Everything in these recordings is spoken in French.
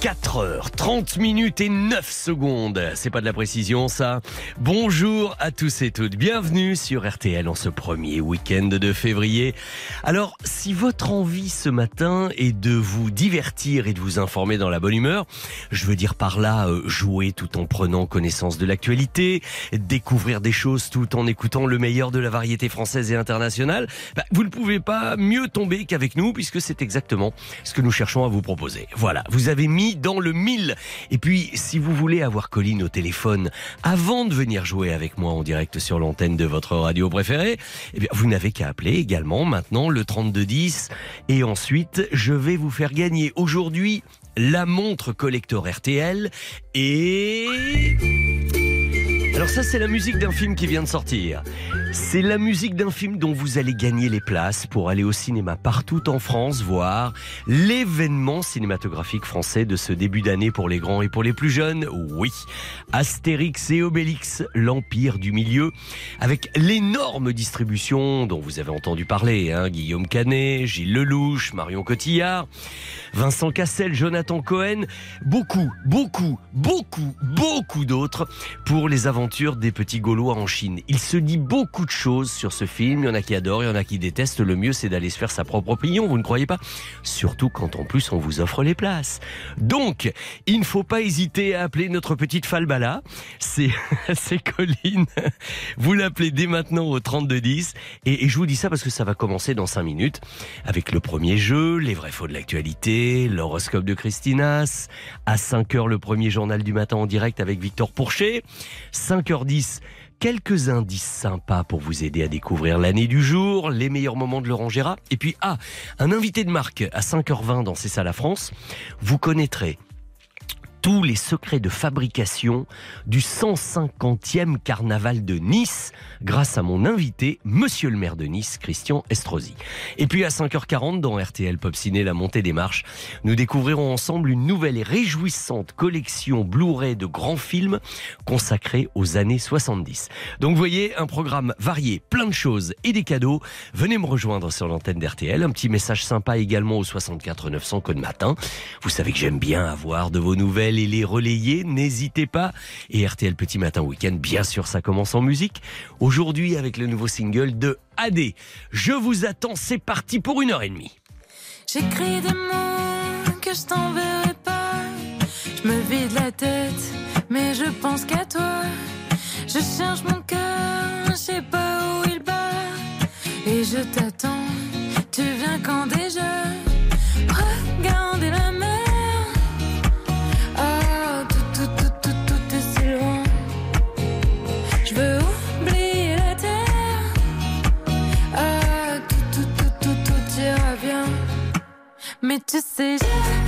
4 heures 30 minutes et 9 secondes. C'est pas de la précision ça. Bonjour à tous et toutes. Bienvenue sur RTL en ce premier week-end de février. Alors, si votre envie ce matin est de vous divertir et de vous informer dans la bonne humeur, je veux dire par là euh, jouer tout en prenant connaissance de l'actualité, découvrir des choses tout en écoutant le meilleur de la variété française et internationale, bah, vous ne pouvez pas mieux tomber qu'avec nous puisque c'est exactement ce que nous cherchons à vous proposer. Voilà, vous avez mis dans le mille. Et puis, si vous voulez avoir Colline au téléphone avant de venir jouer avec moi en direct sur l'antenne de votre radio préférée, eh vous n'avez qu'à appeler également maintenant le 3210. Et ensuite, je vais vous faire gagner aujourd'hui la montre collector RTL et... Alors ça, c'est la musique d'un film qui vient de sortir. C'est la musique d'un film dont vous allez gagner les places pour aller au cinéma partout en France voir l'événement cinématographique français de ce début d'année pour les grands et pour les plus jeunes. Oui, Astérix et Obélix, l'Empire du Milieu, avec l'énorme distribution dont vous avez entendu parler, hein, Guillaume Canet, Gilles Lelouch, Marion Cotillard, Vincent Cassel, Jonathan Cohen, beaucoup, beaucoup, beaucoup, beaucoup d'autres pour les aventures des petits Gaulois en Chine. Il se dit beaucoup de choses sur ce film, il y en a qui adorent, il y en a qui détestent, le mieux c'est d'aller se faire sa propre opinion, vous ne croyez pas? Surtout quand en plus on vous offre les places. Donc, il ne faut pas hésiter à appeler notre petite Falbala, c'est c'est Colline. Vous l'appelez dès maintenant au 3210 et, et je vous dis ça parce que ça va commencer dans 5 minutes avec le premier jeu, les vrais faux de l'actualité, l'horoscope de Christinas, à 5h le premier journal du matin en direct avec Victor Pourchet, 5h10 quelques indices sympas pour vous aider à découvrir l'année du jour, les meilleurs moments de Laurent Gérard. Et puis, ah, un invité de marque à 5h20 dans C'est ça la France. Vous connaîtrez tous les secrets de fabrication du 150e carnaval de Nice grâce à mon invité, monsieur le maire de Nice, Christian Estrosi. Et puis à 5h40 dans RTL Pop Ciné, la montée des marches, nous découvrirons ensemble une nouvelle et réjouissante collection Blu-ray de grands films consacrés aux années 70. Donc vous voyez, un programme varié, plein de choses et des cadeaux. Venez me rejoindre sur l'antenne d'RTL. Un petit message sympa également au 64 900 code matin. Vous savez que j'aime bien avoir de vos nouvelles et les relayer, n'hésitez pas. Et RTL Petit Matin Week-end, bien sûr, ça commence en musique. Aujourd'hui, avec le nouveau single de AD. Je vous attends, c'est parti pour une heure et demie. J'écris des mots que je t'enverrai pas. Je me vide la tête, mais je pense qu'à toi. Je cherche mon cœur, je sais pas où il bat. Et je t'attends, tu viens quand déjà? Mais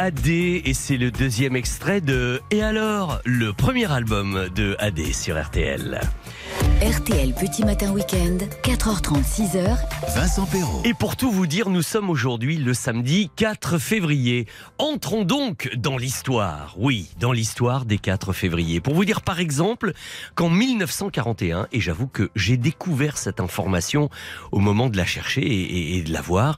AD et c'est le deuxième extrait de Et alors, le premier album de AD sur RTL. RTL Petit Matin Week-end, 4h30, 6h, Vincent Perrault. Et pour tout vous dire, nous sommes aujourd'hui le samedi 4 février. Entrons donc dans l'histoire. Oui, dans l'histoire des 4 février. Pour vous dire par exemple qu'en 1941, et j'avoue que j'ai découvert cette information au moment de la chercher et, et- et de la voir,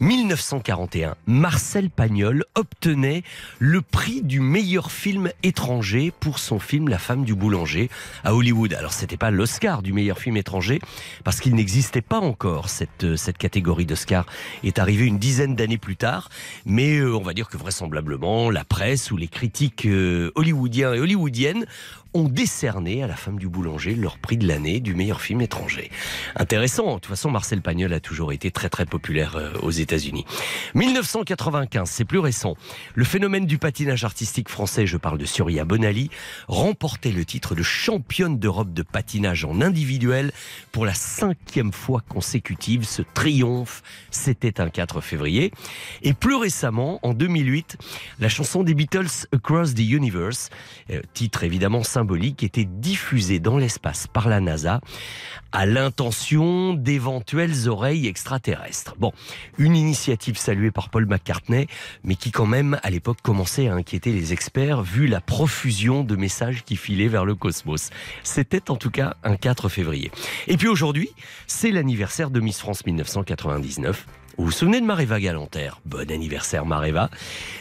1941, Marcel Pagnol obtenait le prix du meilleur film étranger pour son film La femme du boulanger à Hollywood. Alors c'était pas l'Oscar du meilleur film étranger parce qu'il n'existait pas encore cette euh, cette catégorie d'Oscar est arrivée une dizaine d'années plus tard, mais euh, on va dire que vraisemblablement la presse ou les critiques euh, hollywoodiens et hollywoodiennes ont décerné à la femme du boulanger leur prix de l'année du meilleur film étranger. Intéressant. De toute façon, Marcel Pagnol a toujours été très très populaire euh, aux États-Unis. 1995, c'est plus récent. Le phénomène du patinage artistique français, je parle de Surya Bonali, remportait le titre de championne d'Europe de patinage en individuel pour la cinquième fois consécutive. Ce triomphe, c'était un 4 février. Et plus récemment, en 2008, la chanson des Beatles Across the Universe, euh, titre évidemment symbolique, était diffusée dans l'espace par la NASA à l'intention d'éventuelles oreilles extraterrestres. Bon, une initiative saluée par Paul McCartney, mais qui quand même à l'époque commençait à inquiéter les experts vu la profusion de messages qui filaient vers le cosmos. C'était en tout cas un 4 février. Et puis aujourd'hui, c'est l'anniversaire de Miss France 1999. Vous vous souvenez de Maréva Galanterre Bon anniversaire Maréva.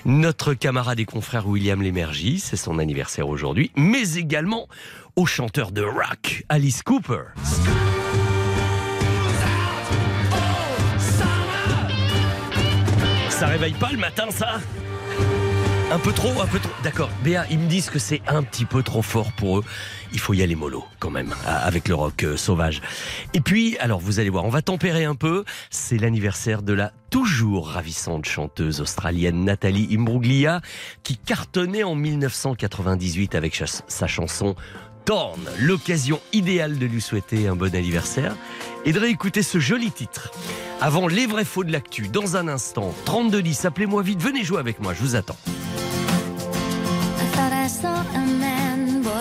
Notre camarade et confrère William Lémergie, c'est son anniversaire aujourd'hui, mais également au chanteur de rock Alice Cooper. Ça réveille pas le matin ça? Un peu trop, un peu trop. D'accord. Béa, ils me disent que c'est un petit peu trop fort pour eux. Il faut y aller mollo, quand même, avec le rock euh, sauvage. Et puis, alors, vous allez voir, on va tempérer un peu. C'est l'anniversaire de la toujours ravissante chanteuse australienne Nathalie Imbruglia, qui cartonnait en 1998 avec sa chanson Torn. L'occasion idéale de lui souhaiter un bon anniversaire et de réécouter ce joli titre. Avant les vrais faux de l'actu, dans un instant, 3210, appelez-moi vite, venez jouer avec moi, je vous attends.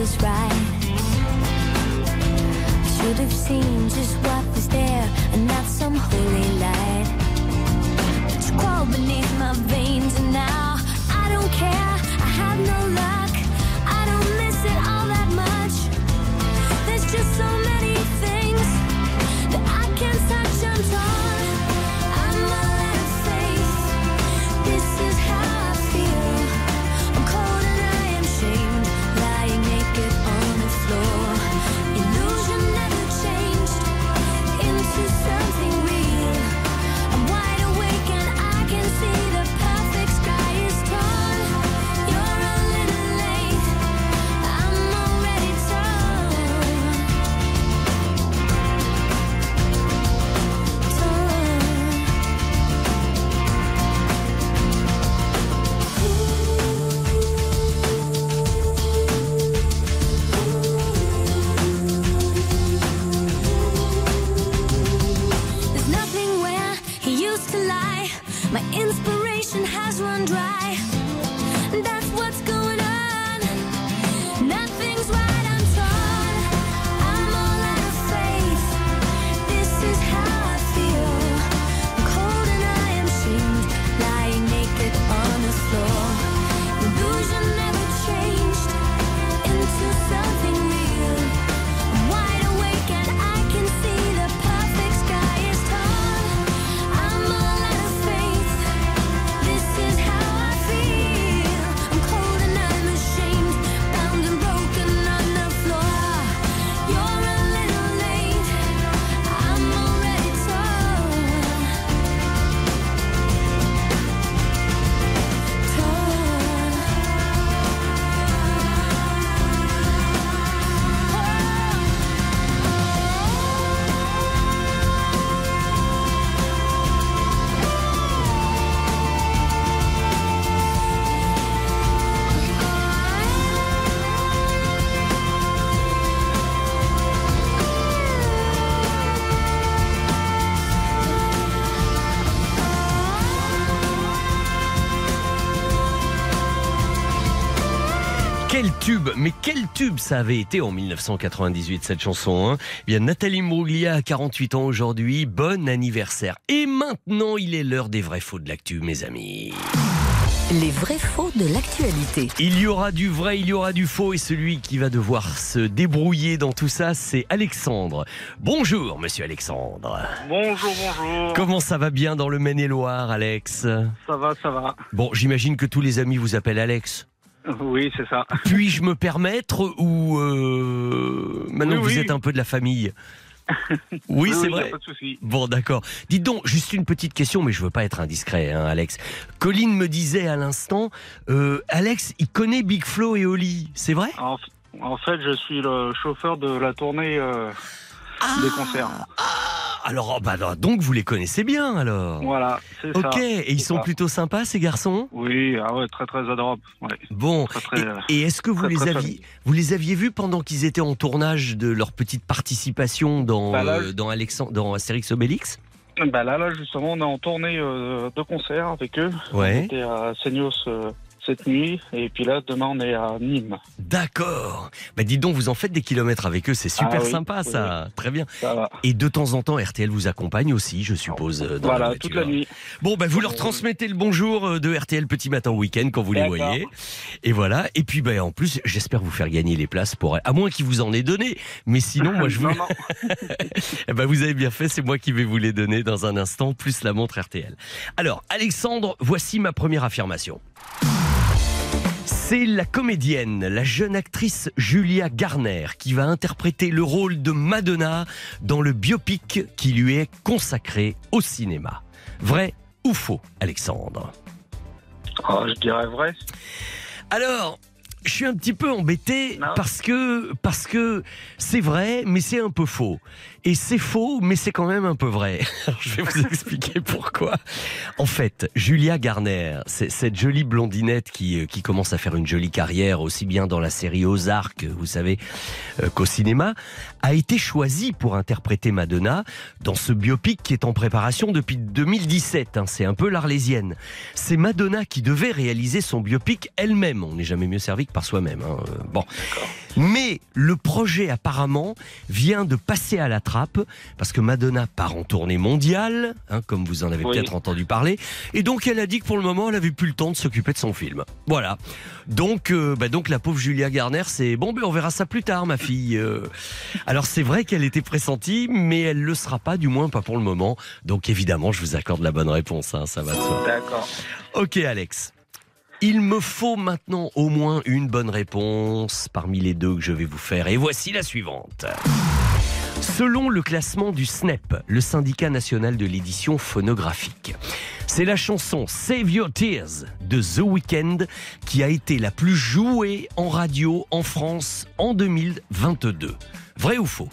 Teller's right. Should have seen just what was there and not some holy light. Mais quel tube ça avait été en 1998 cette chanson. Hein? Eh Bien, Nathalie Mbruglia a 48 ans aujourd'hui. Bon anniversaire. Et maintenant, il est l'heure des vrais faux de l'actu, mes amis. Les vrais faux de l'actualité. Il y aura du vrai, il y aura du faux, et celui qui va devoir se débrouiller dans tout ça, c'est Alexandre. Bonjour, monsieur Alexandre. Bonjour, bonjour. Comment ça va bien dans le Maine-et-Loire, Alex? Ça va, ça va. Bon, j'imagine que tous les amis vous appellent Alex. Oui, c'est ça. Puis-je me permettre ou euh, maintenant Oui, vous oui. êtes un peu de la famille Oui, c'est vrai. Pas de. Bon, d'accord. Dites donc, juste une petite question, mais je veux pas être indiscret, hein, Alex. Colline me disait à l'instant, euh, Alex, il connaît Big Flo et Oli, c'est vrai? En, en fait, je suis le chauffeur de la tournée euh, des concerts. Alors, oh, bah, alors, donc vous les connaissez bien alors Voilà, c'est ça. Ok, et ils sont ça. plutôt sympas ces garçons? Oui, ah ouais, très très adorable. Ouais. Bon, Très, très, et, et est-ce que vous très, les aviez, vous les aviez vus pendant qu'ils étaient en tournage de leur petite participation dans Bah là, euh, dans Alexandre, dans Astérix Obélix? Bah là, là, justement, on est en tournée euh, de concert avec eux. On Ouais. était à Seignos euh, cette nuit, et puis là, demain, on est à Nîmes. D'accord. Bah dis donc, vous en faites des kilomètres avec eux, c'est super Ah oui, sympa oui, ça. Très bien. Ça va. Et de temps en temps, RTL vous accompagne aussi, je suppose. Dans Voilà, toute la nuit. Bon, ben vous leur transmettez le bonjour euh, de RTL Petit Matin Week-end quand vous les voyez. Et voilà. Et puis, ben en plus, j'espère vous faire gagner les places pour. À moins qu'ils vous en aient donné. Mais sinon, moi, je vous. Eh ben, vous avez bien fait, c'est moi qui vais vous les donner dans un instant, plus la montre RTL. Alors, Alexandre, voici ma première affirmation. C'est la comédienne, la jeune actrice Julia Garner, qui va interpréter le rôle de Madonna dans le biopic qui lui est consacré au cinéma. Vrai ou faux, Alexandre? Ah, je dirais vrai. alors, je suis un petit peu embêté Non. parce que parce que c'est vrai, mais c'est un peu faux. Et c'est faux, mais c'est quand même un peu vrai. Alors, je vais vous expliquer pourquoi. En fait, Julia Garner, c'est cette jolie blondinette qui euh, qui commence à faire une jolie carrière aussi bien dans la série Ozark, vous savez, euh, qu'au cinéma, a été choisie pour interpréter Madonna dans ce biopic qui est en préparation depuis 2017. hein. c'est un peu l'arlésienne. C'est Madonna qui devait réaliser son biopic elle-même. On n'est jamais mieux servi que par soi-même. hein. Bon. Mais le projet apparemment vient de passer à la trappe parce que Madonna part en tournée mondiale, hein, comme vous en avez Oui. peut-être entendu parler, et donc elle a dit que pour le moment elle avait plus le temps de s'occuper de son film. Voilà. Donc, euh, bah donc la pauvre Julia Garner, c'est bon, ben on verra ça plus tard, ma fille. Euh, alors c'est vrai qu'elle était pressentie, mais elle le sera pas, du moins pas pour le moment. Donc évidemment, je vous accorde la bonne réponse, hein, ça va. D'accord. Ok Alex. Il me faut maintenant au moins une bonne réponse parmi les deux que je vais vous faire. Et voici la suivante. Selon le classement du SNEP, le syndicat national de l'édition phonographique, c'est la chanson Save Your Tears de The Weeknd qui a été la plus jouée en radio en France en 2022. Vrai ou faux?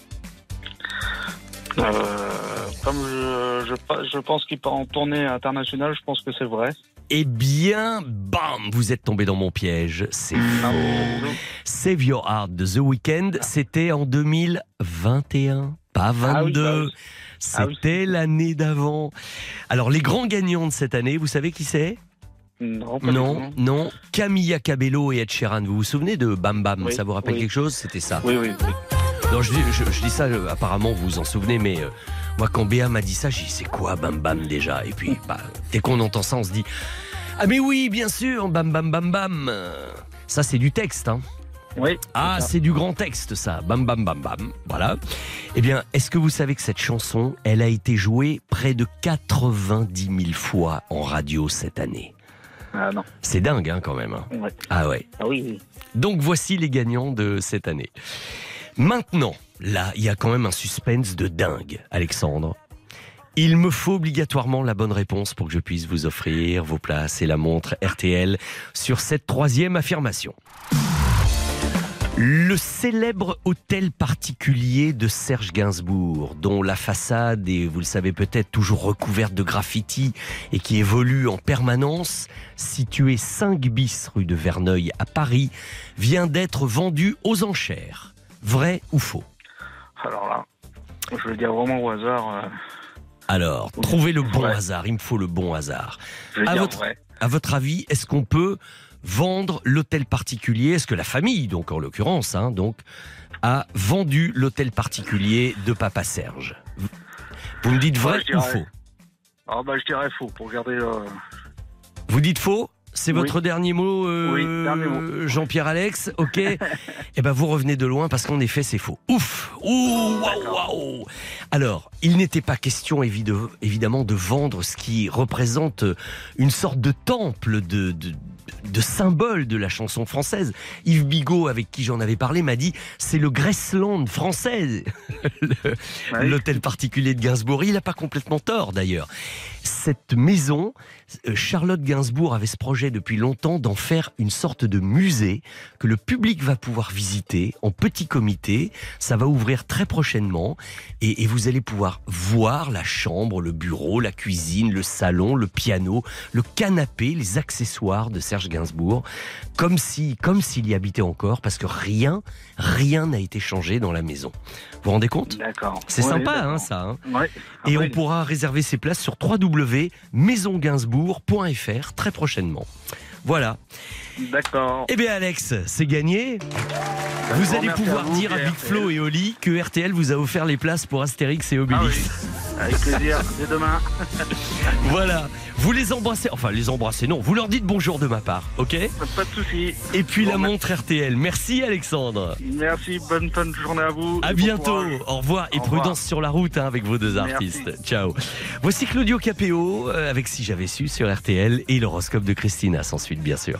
Euh, je, je pense qu'il part en tournée internationale, je pense que c'est vrai. Eh bien, bam, vous êtes tombé dans mon piège. C'est Ah, faux. Save Your Heart de The Weeknd, c'était en 2021, pas Ah oui, 22. bah oui. Ah oui. C'était l'année d'avant. Alors, les grands gagnants de cette année, vous savez qui c'est? Non, pas Non, non. Camilla Cabello et Ed Sheeran. Vous vous souvenez de Bam Bam Oui, Ça vous rappelle oui. quelque chose? C'était ça. Oui, oui, oui. Non, je, dis- je- je dis ça, euh, apparemment, vous vous en souvenez, mais euh, moi, quand Béa m'a dit ça, j'ai dit, c'est quoi Bam Bam déjà? Et puis, bah, dès qu'on entend ça, on se dit, ah, mais oui, bien sûr, Bam Bam Bam Bam. Ça, c'est du texte, hein. Oui. Ah, c'est du grand texte, ça. Bam, bam, bam, bam. Voilà. Eh bien, est-ce que vous savez que cette chanson, elle a été jouée près de 90 000 fois en radio cette année? Ah non. C'est dingue, hein, quand même. hein. Ouais. Ah ouais. Ah oui, oui. Donc voici les gagnants de cette année. Maintenant, là, il y a quand même un suspense de dingue, Alexandre. Il me faut obligatoirement la bonne réponse pour que je puisse vous offrir vos places et la montre RTL sur cette troisième affirmation. Le célèbre hôtel particulier de Serge Gainsbourg, dont la façade est, vous le savez peut-être, toujours recouverte de graffitis et qui évolue en permanence, situé 5 bis rue de Verneuil à Paris, vient d'être vendu aux enchères. Vrai ou faux? Alors là, je vais dire vraiment au hasard. euh, Alors, Oui. trouvez le bon Ouais. hasard, il me faut le bon hasard. je vais À dire votre- vrai. À votre avis, est-ce qu'on peut vendre l'hôtel particulier? Est-ce que la famille, donc en l'occurrence, hein, donc, a vendu l'hôtel particulier de Papa Serge? Vous me dites vrai Ouais, ou faux? Ah bah je dirais faux pour garder. euh, Vous dites faux? C'est Oui. votre dernier mot, euh, Oui, dernier mot. Jean-Pierre Alex, ok Eh ben vous revenez de loin parce qu'en effet c'est faux. Ouf Ouh, waouh, waouh Alors, il n'était pas question évid- évidemment de vendre ce qui représente une sorte de temple, de, de, de symbole de la chanson française. Yves Bigot, avec qui j'en avais parlé, m'a dit c'est le Graceland français, ouais. l'hôtel particulier de Gainsbourg. Il n'a pas complètement tort d'ailleurs. Cette maison, euh, Charlotte Gainsbourg avait ce projet depuis longtemps d'en faire une sorte de musée que le public va pouvoir visiter en petit comité. Ça va ouvrir très prochainement et, et vous allez pouvoir voir la chambre, le bureau, la cuisine, le salon, le piano, le canapé, les accessoires de Serge Gainsbourg, comme si, comme s'il y habitait encore, parce que rien, rien n'a été changé dans la maison. Vous vous rendez compte? D'accord. C'est Ouais, sympa, hein, ça. hein Ouais. et on pourra réserver ses places sur www.maisongainsbourg.fr très prochainement. Voilà. D'accord. Eh bien Alex, c'est gagné. Vous grand allez pouvoir vous, dire à Big. Flo et Oli que RTL vous a offert les places pour Astérix et Ah oui. Obélix. Avec plaisir. Dès demain. Voilà. Vous les embrassez, enfin les embrassez, non, vous leur dites bonjour de ma part, ok Pas de souci. Et puis Bon, la merci. montre RTL. Merci Alexandre. Merci. Bonne fin de journée à vous. À bon bientôt. Au revoir et Au revoir. prudence sur la route hein, avec vos deux Merci. artistes. Ciao. Voici Claudio Capéo euh, avec Si j'avais su sur RTL et l'horoscope de Christina sans suite bien sûr.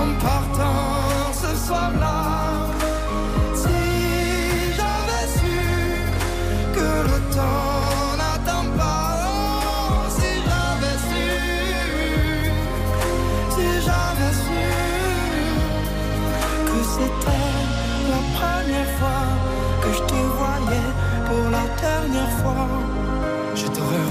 En partant ce soir-là,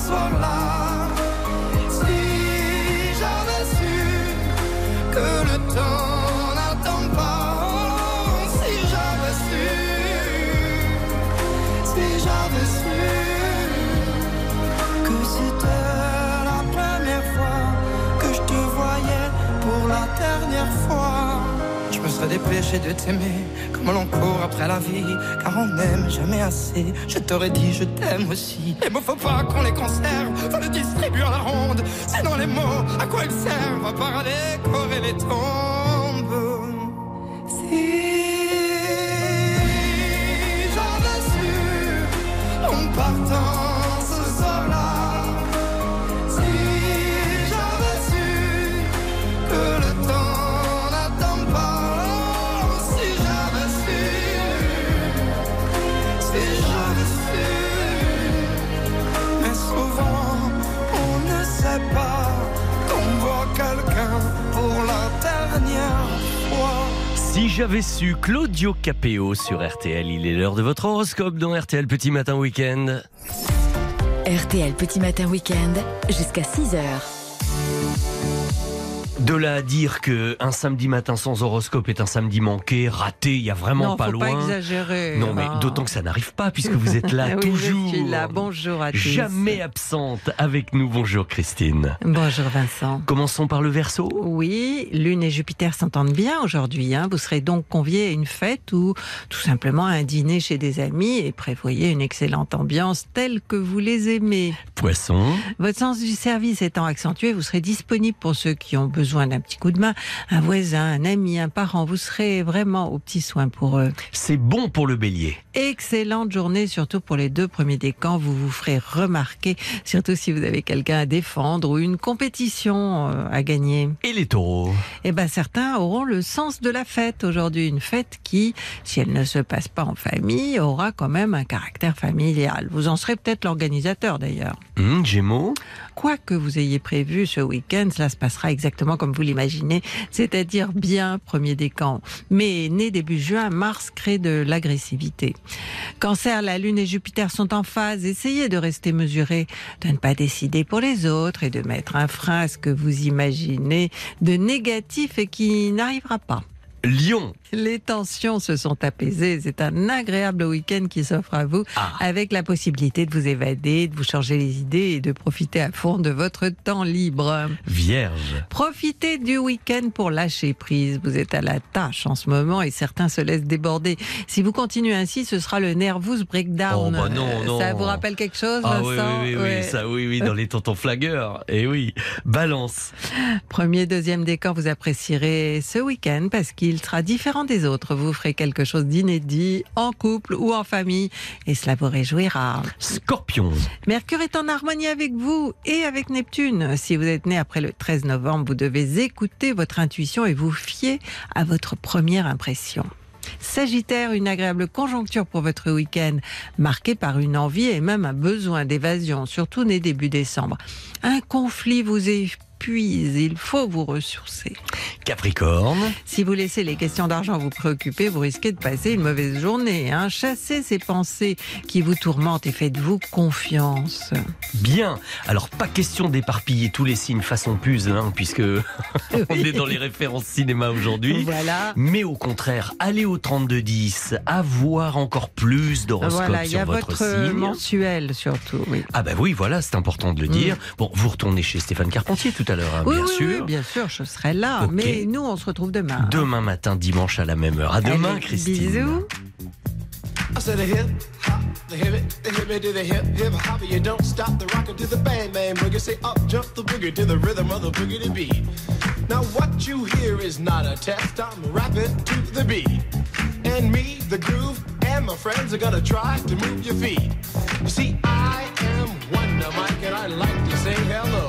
Partant ce soir-là, Dépêché de t'aimer comme l'on court après la vie, car on n'aime jamais assez. Je t'aurais dit je t'aime aussi. Les mots faut pas qu'on les conserve, faut les distribuer à la ronde. Sinon les mots, à quoi ils servent À part à décorer les tombes. J'avais su Claudio Capéo sur RTL, il est l'heure de votre horoscope dans RTL Petit Matin Week-end. RTL Petit Matin Week-end jusqu'à 6h. De là à dire que un samedi matin sans horoscope est un samedi manqué, raté, il y a vraiment non, pas faut loin. pas exagérer. non, mais hein. d'autant que ça n'arrive pas puisque vous êtes là Oui, toujours. Je suis là. Bonjour à tous. Jamais absente avec nous. Bonjour Christine. Bonjour Vincent. Commençons par le verso. Oui, Lune et Jupiter s'entendent bien aujourd'hui. hein. Vous serez donc convié à une fête ou tout simplement à un dîner chez des amis et prévoyez une excellente ambiance telle que vous les aimez. Poisson. Votre sens du service étant accentué, vous serez disponible pour ceux qui ont besoin d'un petit coup de main, un voisin, un ami, un parent. Vous serez vraiment aux petits soins pour eux. C'est bon pour le bélier. Excellente journée, surtout pour les deux premiers décans. Vous vous ferez remarquer, surtout si vous avez quelqu'un à défendre ou une compétition euh, à gagner. Et les taureaux. Eh ben, certains auront le sens de la fête aujourd'hui. Une fête qui, si elle ne se passe pas en famille, aura quand même un caractère familial. Vous en serez peut-être l'organisateur d'ailleurs. Hum, Gémeaux? Quoi que vous ayez prévu ce week-end, cela se passera exactement comme vous l'imaginez, c'est-à-dire bien premier décan. Mais né début juin, Mars crée de l'agressivité. Cancer, la Lune et Jupiter sont en phase. Essayez de rester mesuré, de ne pas décider pour les autres et de mettre un frein à ce que vous imaginez de négatif et qui n'arrivera pas. Lion. Les tensions se sont apaisées. C'est un agréable week-end qui s'offre à vous Ah. avec la possibilité de vous évader, de vous changer les idées et de profiter à fond de votre temps libre. Vierge. Profitez du week-end pour lâcher prise. Vous êtes à la tâche en ce moment et certains se laissent déborder. Si vous continuez ainsi, ce sera le nervous breakdown. Oh, bah non, Euh, non. Ça vous rappelle quelque chose, Ah oui, Vincent oui, oui, oui, Ouais. ça, oui, oui, dans les tontons flagueurs. Et oui. Balance. Premier, deuxième décor, vous apprécierez ce week-end parce qu'il sera différent des autres. Vous ferez quelque chose d'inédit en couple ou en famille et cela vous réjouira. Scorpion. Mercure est en harmonie avec vous et avec Neptune. Si vous êtes né après le 13 novembre, vous devez écouter votre intuition et vous fier à votre première impression. Sagittaire, une agréable conjoncture pour votre week-end, marquée par une envie et même un besoin d'évasion, surtout né début décembre. Un conflit vous épuise, il faut vous ressourcer. Capricorne. Si vous laissez les questions d'argent vous préoccuper, vous risquez de passer une mauvaise journée. Hein. Chassez ces pensées qui vous tourmentent et faites-vous confiance. Bien. Alors, pas question d'éparpiller tous les signes façon puzzle, hein, puisque on est dans les références cinéma aujourd'hui. Voilà. Mais au contraire, allez au 3210, avoir encore plus d'horoscopes Voilà, y sur a votre, votre signe. mensuel surtout. Oui. Ah bah oui, voilà, c'est important de le dire. Bon, vous retournez chez Stéphane Carpentier tout à l'heure, hein, Oui, bien oui, sûr. oui, bien sûr, je serai là. Mais nous, on se retrouve demain. Demain matin, dimanche à la même heure. À demain, Allez, Christine. Bisous. I said a hip hop, the hip it, the hip it to the hip hip hop. You don't stop the rocker to the bang bang boogie. Say up jump the boogie to the rhythm of the boogie to beat. Now what you hear is not a test. I'm rapping to the beat, and me, the groove, and my friends are gonna try to move your feet. You see, I am Wonder Mike, and I like to say hello.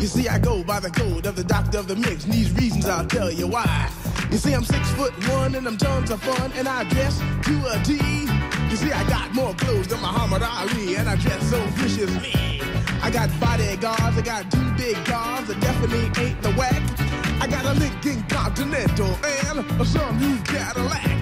You see, I go by the code of the doctor of the mix, and these reasons I'll tell you why. You see, I'm six foot one, and I'm tons of fun, and I dress to a T. You see, I got more clothes than Muhammad Ali, and I dress so viciously. I got bodyguards, I got two big cars that definitely ain't the whack. I got a Lincoln Continental and a new Cadillac.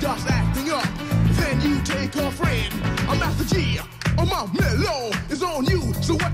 starts acting up, then you take her friend. I'm Master G. Oh my mellow is on you,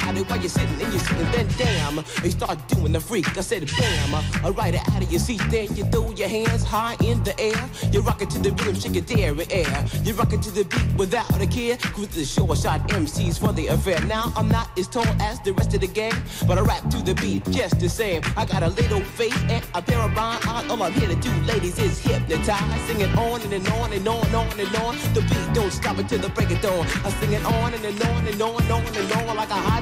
while you're sitting and you're sitting. Then damn, you start doing the freak. I said bam, I ride it out of your seat. Then you throw your hands high in the air. You're rocking to the rhythm, shake your dairy air. You're rocking to the beat without a care. Cruise the short shot MCs for the affair. Now I'm not as tall as the rest of the gang, but I rap to the beat just the same. I got a little face and a pair of rhyme eyes. All I'm here to do, ladies, is hypnotize. Sing it on and, and on and on and on and on. The beat don't stop until the break of dawn. I sing it on and, and on and on and on and on like a hot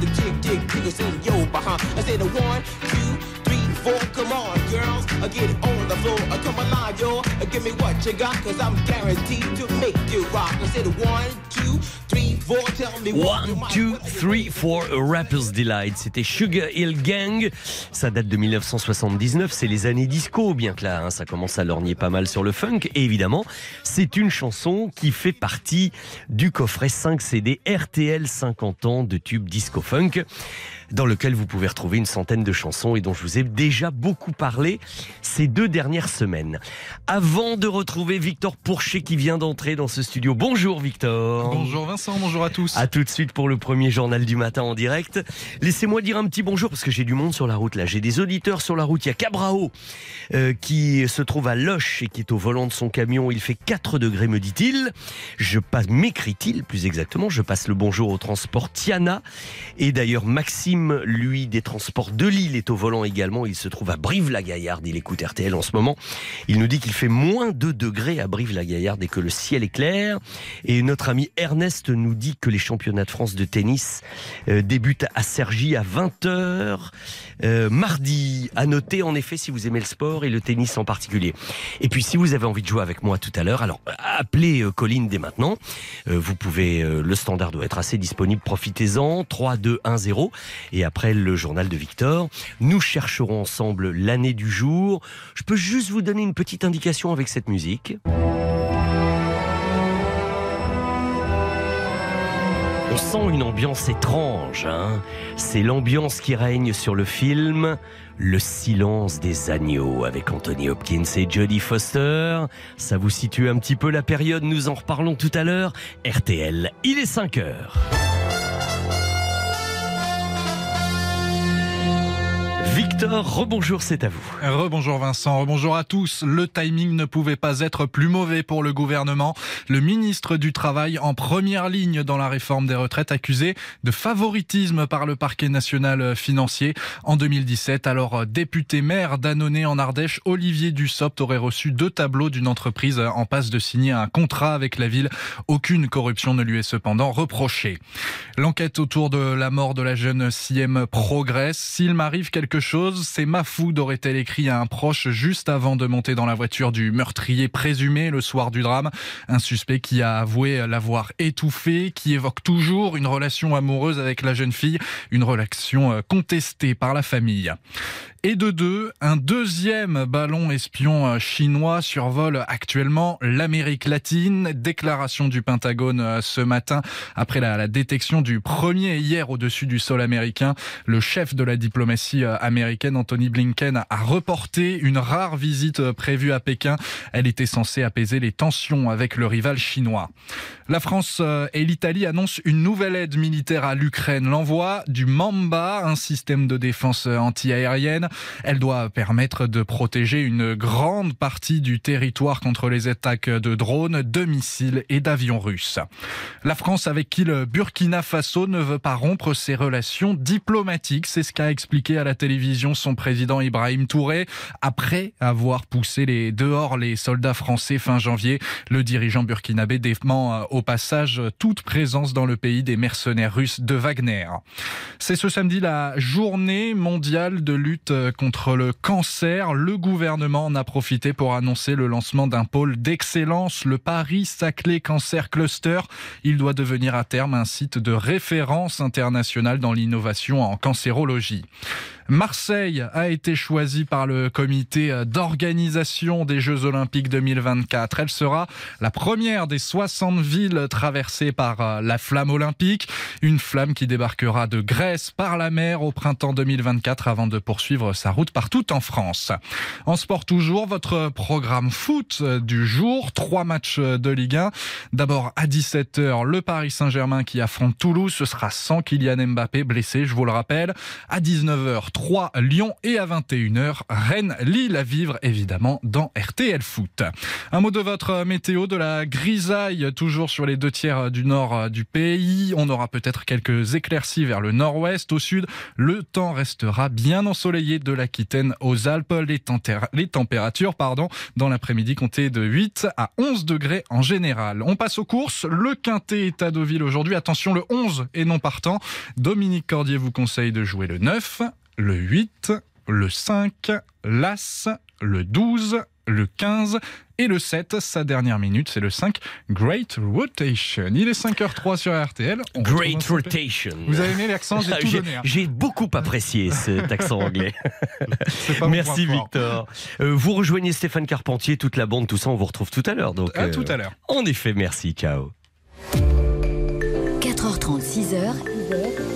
the jig, jig, jiggles in your behind. I say the one, two, four. Come on, girls, I get it on the floor. I come alive, yo. Uh, Give me what you got, cause I'm guaranteed to make you rock. I said one, two, three, four. Tell me what you One, might two, want. three, four, a Rapper's Delight. C'était Sugar Hill Gang. Ça date de 1979. C'est les années disco, bien que là, hein, ça commence à lorgner pas mal sur le funk. Et évidemment, c'est une chanson qui fait partie du coffret 5 CD RTL 50 ans de tubes disco funk dans lequel vous pouvez retrouver une centaine de chansons et dont je vous ai déjà beaucoup parlé ces deux dernières semaines. Avant de retrouver Victor Pourchet qui vient d'entrer dans ce studio. Bonjour Victor. Bonjour Vincent, bonjour à tous. À tout de suite pour le premier journal du matin en direct. Laissez-moi dire un petit bonjour parce que j'ai du monde sur la route là. J'ai des auditeurs sur la route. Il y a Cabrao euh, qui se trouve à Loche et qui est au volant de son camion. Il fait 4 degrés me dit-il. Je passe, m'écrit-il plus exactement. Je passe le bonjour au transport Tiana. Et d'ailleurs Maxime, lui des transports de Lille est au volant également. Il se trouve à Brive-la-Gaillarde. Il écoute RTL en ce moment. Il nous dit qu'il fait moins 2 degrés à Brive-la-Gaillarde et que le ciel est clair. Et notre ami Ernest nous dit que les championnats de France de tennis euh, débutent à Cergy à 20h euh, mardi. À noter en effet si vous aimez le sport et le tennis en particulier. Et puis si vous avez envie de jouer avec moi tout à l'heure, alors appelez euh, Colline dès maintenant. Vous pouvez, le standard doit être assez disponible, profitez-en. 3, 2, 1, 0. Et après le journal de Victor, nous chercherons ensemble l'année du jour. Je peux juste vous donner une petite indication avec cette musique. On sent une ambiance étrange. Hein C'est l'ambiance qui règne sur le film Le silence des agneaux avec Anthony Hopkins et Jodie Foster. Ça vous situe un petit peu la période, nous en reparlons tout à l'heure. RTL, il est 5 heures. Rebonjour, c'est à vous. Rebonjour Vincent, rebonjour à tous. Le timing ne pouvait pas être plus mauvais pour le gouvernement. Le ministre du Travail en première ligne dans la réforme des retraites accusé de favoritisme par le parquet national financier. En 2017, alors député maire d'Annonay en Ardèche, Olivier Dussopt aurait reçu deux tableaux d'une entreprise en passe de signer un contrat avec la ville. Aucune corruption ne lui est cependant reprochée. L'enquête autour de la mort de la jeune CM progresse. S'il m'arrive quelque chose, c'est Mafoud, aurait-elle écrit à un proche juste avant de monter dans la voiture du meurtrier présumé le soir du drame. Un suspect qui a avoué l'avoir étouffé, qui évoque toujours une relation amoureuse avec la jeune fille, une relation euh, contestée par la famille. Et de deux, un deuxième ballon espion euh, chinois survole actuellement l'Amérique latine. Déclaration du Pentagone euh, ce matin après la, détection du premier hier au-dessus du sol américain. Le chef de la diplomatie euh, américaine, Anthony Blinken, a reporté une rare visite prévue à Pékin. Elle était censée apaiser les tensions avec le rival chinois. La France et l'Italie annoncent une nouvelle aide militaire à l'Ukraine. L'envoi du Mamba, un système de défense antiaérienne. Elle doit permettre de protéger une grande partie du territoire contre les attaques de drones, de missiles et d'avions russes. La France avec qui le Burkina Faso ne veut pas rompre ses relations diplomatiques, c'est ce qu'a expliqué à la télévision son président Ibrahim Touré après avoir poussé les dehors les soldats français fin janvier. Le dirigeant burkinabé dément euh, au passage toute présence dans le pays des mercenaires russes de Wagner. C'est ce samedi la journée mondiale de lutte contre le cancer. Le gouvernement en a profité pour annoncer le lancement d'un pôle d'excellence, le Paris-Saclay Cancer Cluster. Il doit devenir à terme un site de référence internationale dans l'innovation en cancérologie. Marseille a été choisie par le comité d'organisation des Jeux Olympiques 2024. Elle sera la première des 60 villes traversées par la flamme olympique. Une flamme qui débarquera de Grèce par la mer au printemps 2024 avant de poursuivre sa route partout en France. En sport toujours, votre programme foot du jour. Trois matchs de Ligue 1. D'abord à 17h, le Paris Saint-Germain qui affronte Toulouse. Ce sera sans Kylian Mbappé blessé, je vous le rappelle. À 19h, 3 Lyon et à 21h Rennes Lille à vivre évidemment dans RTL Foot. Un mot de votre météo de la grisaille toujours sur les deux tiers du nord du pays. On aura peut-être quelques éclaircies vers le nord-ouest. Au sud, le temps restera bien ensoleillé de l'Aquitaine aux Alpes. Les, températures pardon, dans l'après-midi comptaient de 8 à 11 degrés en général. On passe aux courses. Le Quintet est à Deauville aujourd'hui. Attention, le 11 est non partant. Dominique Cordier vous conseille de jouer le 9 le 8, le 5, l'As, le 12, le 15 et le 7, sa dernière minute, c'est le 5, Great Rotation. Il est 5h03 sur RTL. On Great Rotation. Vous avez aimé l'accent, j'ai tout donné. Hein. J'ai beaucoup apprécié cet accent anglais. Merci Victor. Euh, vous rejoignez Stéphane Carpentier, toute la bande, tout ça, on vous retrouve tout à l'heure. Donc, à tout à l'heure. En effet, merci, ciao. 4h30, 6h.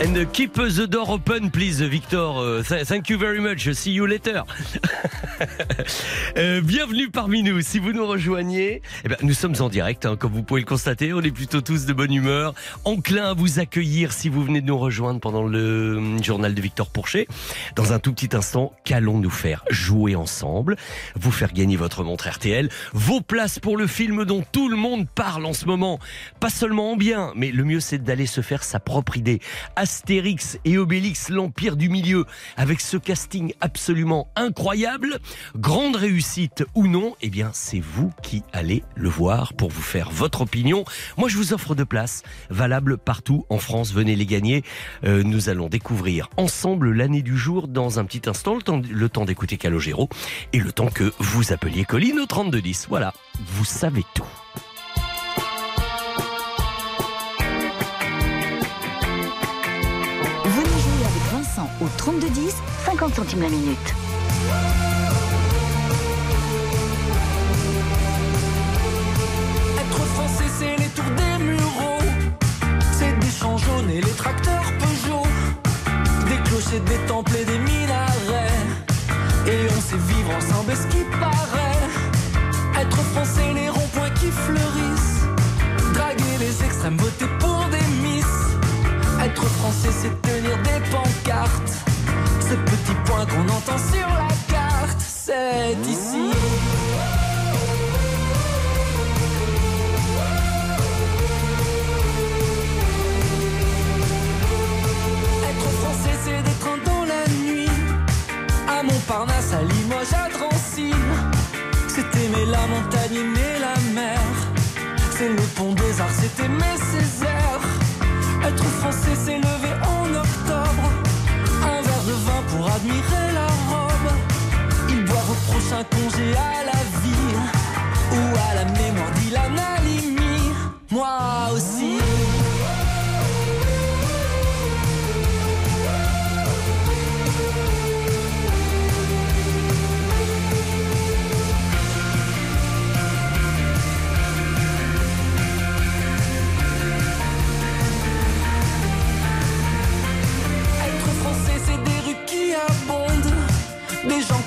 And keep the door open, please, Victor. Uh, th thank you very much. See you later. euh, bienvenue parmi nous. Si vous nous rejoignez, eh ben, nous sommes en direct, hein, comme vous pouvez le constater. On est plutôt tous de bonne humeur, enclin à vous accueillir si vous venez de nous rejoindre pendant le hum, journal de Victor Pourchet. Dans un tout petit instant, qu'allons-nous faire Jouer ensemble, vous faire gagner votre montre RTL, vos places pour le film dont tout le monde parle en ce moment. Pas seulement en bien, mais le mieux c'est d'aller se faire sa propre idée. Astérix et Obélix, l'Empire du Milieu, avec ce casting absolument incroyable. Grande réussite ou non, eh bien c'est vous qui allez le voir pour vous faire votre opinion. Moi je vous offre deux places, valables partout en France, venez les gagner. Euh, nous allons découvrir ensemble l'année du jour dans un petit instant, le temps, le temps d'écouter Calogero et le temps que vous appeliez Colline au 3210. Voilà, vous savez tout. 3210, 50 centimes la minute. Être français, c'est les tours des mureaux. C'est des champs jaunes et les tracteurs Peugeot. Des clochers, des temples et des minarets. Et on sait vivre ensemble, ce qui paraît? Être français, les ronds-points qui fleurissent. Draguer les extrêmes, voter pour des miss. Être français, c'est pancartes. Ces petits points qu'on entend sur la carte, c'est ici. Être français, c'est d'être dans la nuit. À Montparnasse, à Limoges, à Drancy. C'est aimer la montagne, aimer la mer. C'est le pont des arts, c'est aimer Césaire. Être français, c'est lever admirer la robe. Il boire au prochain congé à la vie. Ou à la mémoire d'Ilan Halimi. Moi aussi.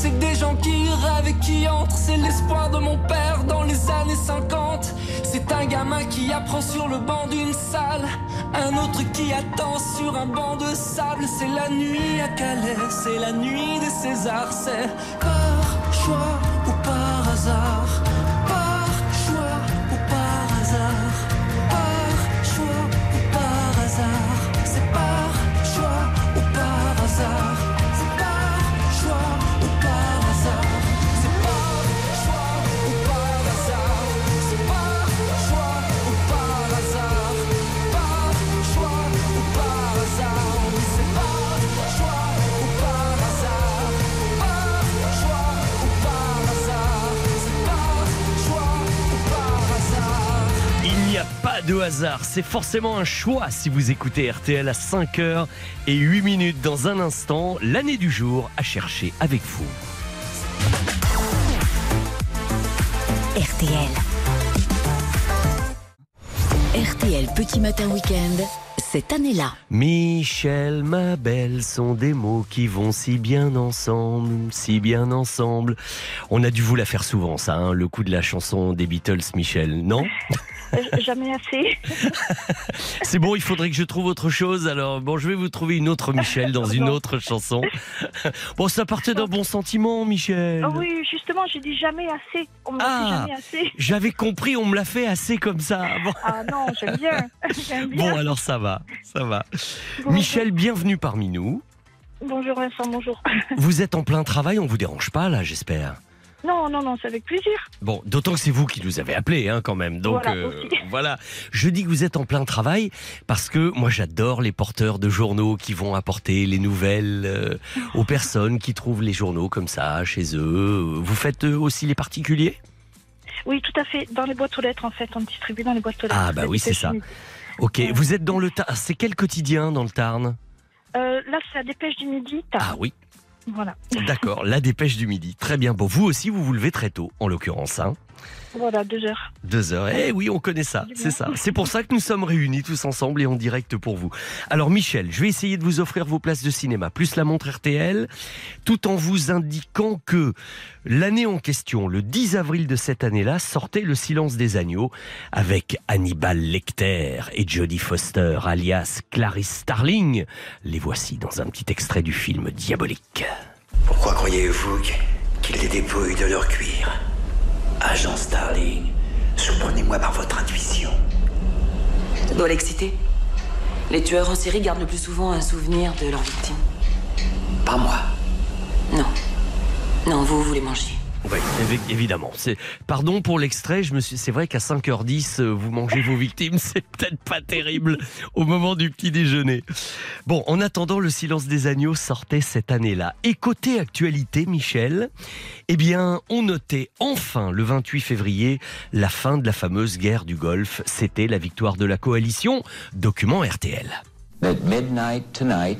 C'est des gens qui rêvent et qui entrent. C'est l'espoir de mon père dans les années 50. C'est un gamin qui apprend sur le banc d'une salle. Un autre qui attend sur un banc de sable. C'est la nuit à Calais. C'est la nuit des Césars. C'est pas de hasard, c'est forcément un choix si vous écoutez RTL à 5h et 8 minutes dans un instant, l'année du jour à chercher avec vous. RTL. RTL Petit Matin Week-end, cette année-là. Michel, ma belle, sont des mots qui vont si bien ensemble, si bien ensemble. On a dû vous la faire souvent, ça, hein, le coup de la chanson des Beatles, Michel, non? Jamais assez. C'est bon, il faudrait que je trouve autre chose. Alors, bon, je vais vous trouver une autre Michel dans une autre chanson. Bon, ça partait d'un bon sentiment, Michel. Ah oui, justement, j'ai dit jamais assez. On me Ah. jamais assez. J'avais compris, on me l'a fait assez comme ça. Bon, Ah non, j'aime bien. Bien. Bon, alors ça va, ça va. Bonjour. Michel, bienvenue parmi nous. Bonjour Vincent, bonjour. Vous êtes en plein travail, on vous dérange pas là, j'espère. Non, non, non, c'est avec plaisir. Bon, d'autant que c'est vous qui nous avez appelé, hein, quand même. Donc Voilà, euh, voilà. Je dis que vous êtes en plein travail parce que moi j'adore les porteurs de journaux qui vont apporter les nouvelles euh, aux personnes qui trouvent les journaux comme ça chez eux. Vous faites euh, aussi les particuliers? Oui, tout à fait. Dans les boîtes aux lettres, en fait, on distribue dans les boîtes aux lettres. Ah bah oui, c'est ça. Ok. Vous êtes dans le Tarn. C'est quel quotidien dans le Tarn? Là, c'est la dépêche du midi. Ah oui. Voilà. D'accord. La dépêche du midi. Très bien. Bon, vous aussi, vous vous levez très tôt, en l'occurrence. Hein. Voilà, deux heures. Deux heures. Eh oui, on connaît ça, c'est ça. C'est pour ça que nous sommes réunis tous ensemble et en direct pour vous. Alors Michel, je vais essayer de vous offrir vos places de cinéma, plus la montre RTL, tout en vous indiquant que l'année en question, le 10 avril de cette année-là, sortait Le Silence des Agneaux avec Hannibal Lecter et Jodie Foster, alias Clarice Starling. Les voici dans un petit extrait du film Diabolique. Pourquoi croyez-vous qu'ils les dépouillent de leur cuir? Agent Starling, surprenez-moi par votre intuition. Ça doit l'exciter. Les tueurs en série gardent le plus souvent un souvenir de leur victime. Pas moi. Non. Non, vous, vous les mangez. Oui, évi- évidemment. Pardon pour l'extrait. Je me suis. C'est vrai qu'à 5h10, euh, vous mangez vos victimes. C'est peut-être pas terrible au moment du petit déjeuner. Bon, en attendant, le silence des agneaux sortait cette année-là. Et côté actualité, Michel, eh bien, on notait enfin le 28 février la fin de la fameuse guerre du Golfe. C'était la victoire de la coalition. Document RTL. At midnight tonight.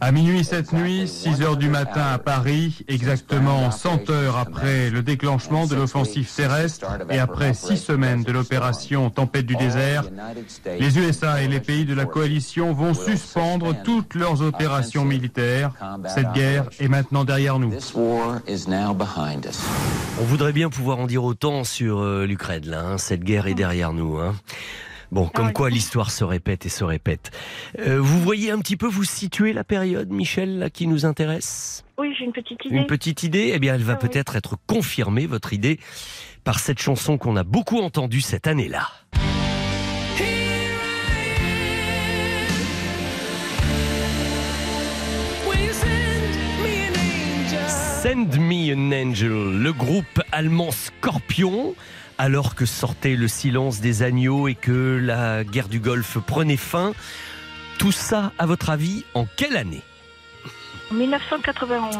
À minuit cette nuit, 6 heures du matin à Paris, exactement 100 heures après le déclenchement de l'offensive terrestre et après six semaines de l'opération Tempête du désert, les USA et les pays de la coalition vont suspendre toutes leurs opérations militaires. Cette guerre est maintenant derrière nous. On voudrait bien pouvoir en dire autant sur euh, l'Ukraine, là. hein. Cette guerre est derrière nous. Hein. Bon, comme quoi l'histoire se répète et se répète. Euh, vous voyez un petit peu, vous situer la période, Michel, là, qui nous intéresse? Oui, j'ai une petite idée. Une petite idée? Eh bien, elle va Ah oui. peut-être être confirmée, votre idée, par cette chanson qu'on a beaucoup entendue cette année-là. Send Me an Angel, le groupe allemand Scorpion, alors que sortait le silence des agneaux et que la guerre du Golfe prenait fin. Tout ça, à votre avis, en quelle année? 1991.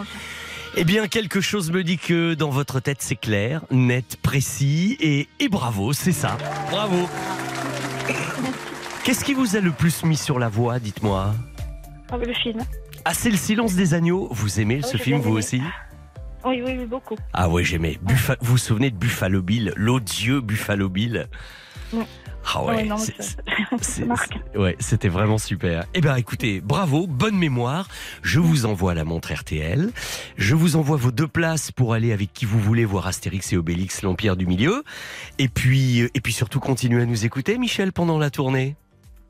Eh bien, quelque chose me dit que dans votre tête, c'est clair, net, précis et, et bravo, c'est ça. Bravo. Qu'est-ce qui vous a le plus mis sur la voie, dites-moi? Ah, le film. Ah, c'est le silence des agneaux. Vous aimez Ah oui, ce film, vous aussi? Oui, oui, oui, beaucoup. Ah ouais, j'aimais. Buffa- Vous vous souvenez de Buffalo Bill, l'odieux Buffalo Bill? Oui. Ah ouais, c'est- ouais, c'était vraiment super. Eh ben, écoutez, bravo, bonne mémoire. Je vous envoie la montre RTL. Je vous envoie vos deux places pour aller avec qui vous voulez voir Astérix et Obélix, l'Empire du Milieu. Et puis, et puis surtout, continuez à nous écouter, Michel, pendant la tournée.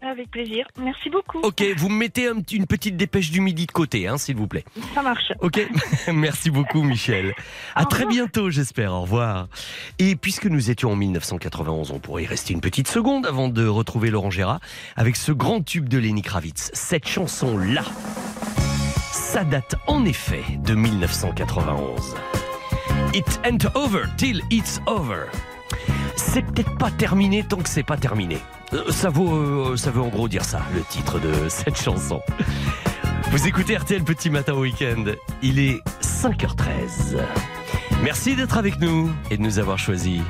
Avec plaisir. Merci beaucoup. Ok, vous me mettez un une petite dépêche du midi de côté, hein, s'il vous plaît. Ça marche. Ok, merci beaucoup Michel. À très bientôt j'espère, au revoir. Et puisque nous étions en 1991, on pourrait y rester une petite seconde avant de retrouver Laurent Gérard avec ce grand tube de Lenny Kravitz. Cette chanson-là, ça date en effet de 1991. It ain't over till it's over. C'est peut-être pas terminé tant que c'est pas terminé. Euh, Ça vaut, euh, ça veut en gros dire ça, le titre de cette chanson. Vous écoutez RTL Petit Matin Week-end. Il est 5h13. Merci d'être avec nous et de nous avoir choisis.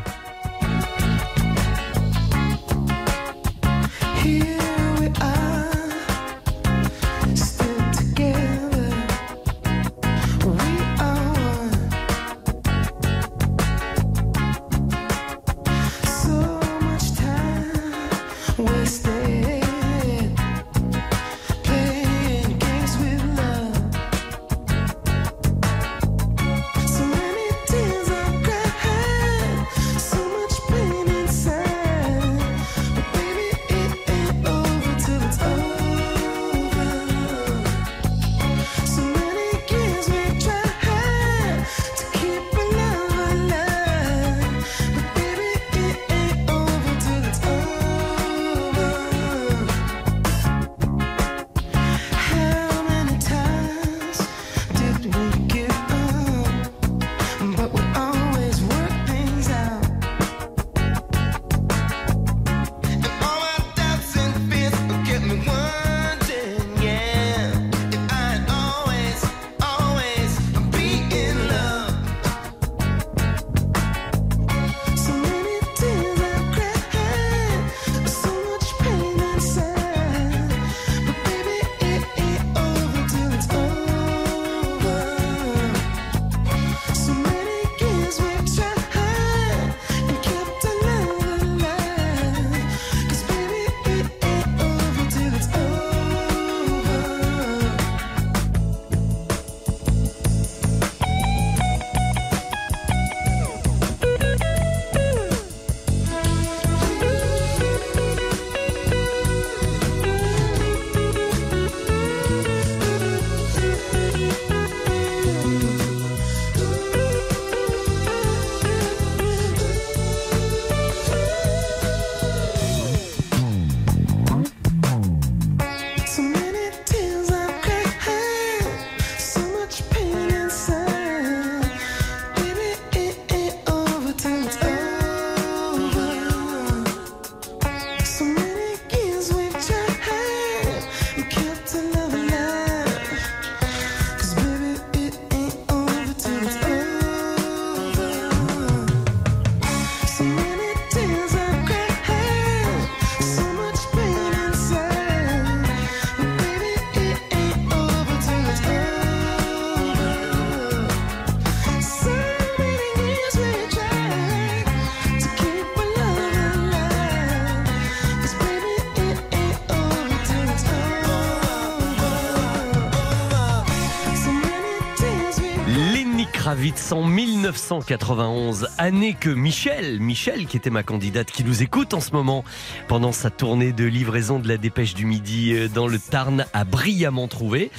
En 1991, année que Michel, Michel qui était ma candidate, qui nous écoute en ce moment pendant sa tournée de livraison de la dépêche du midi euh, dans le Tarn, a brillamment trouvé.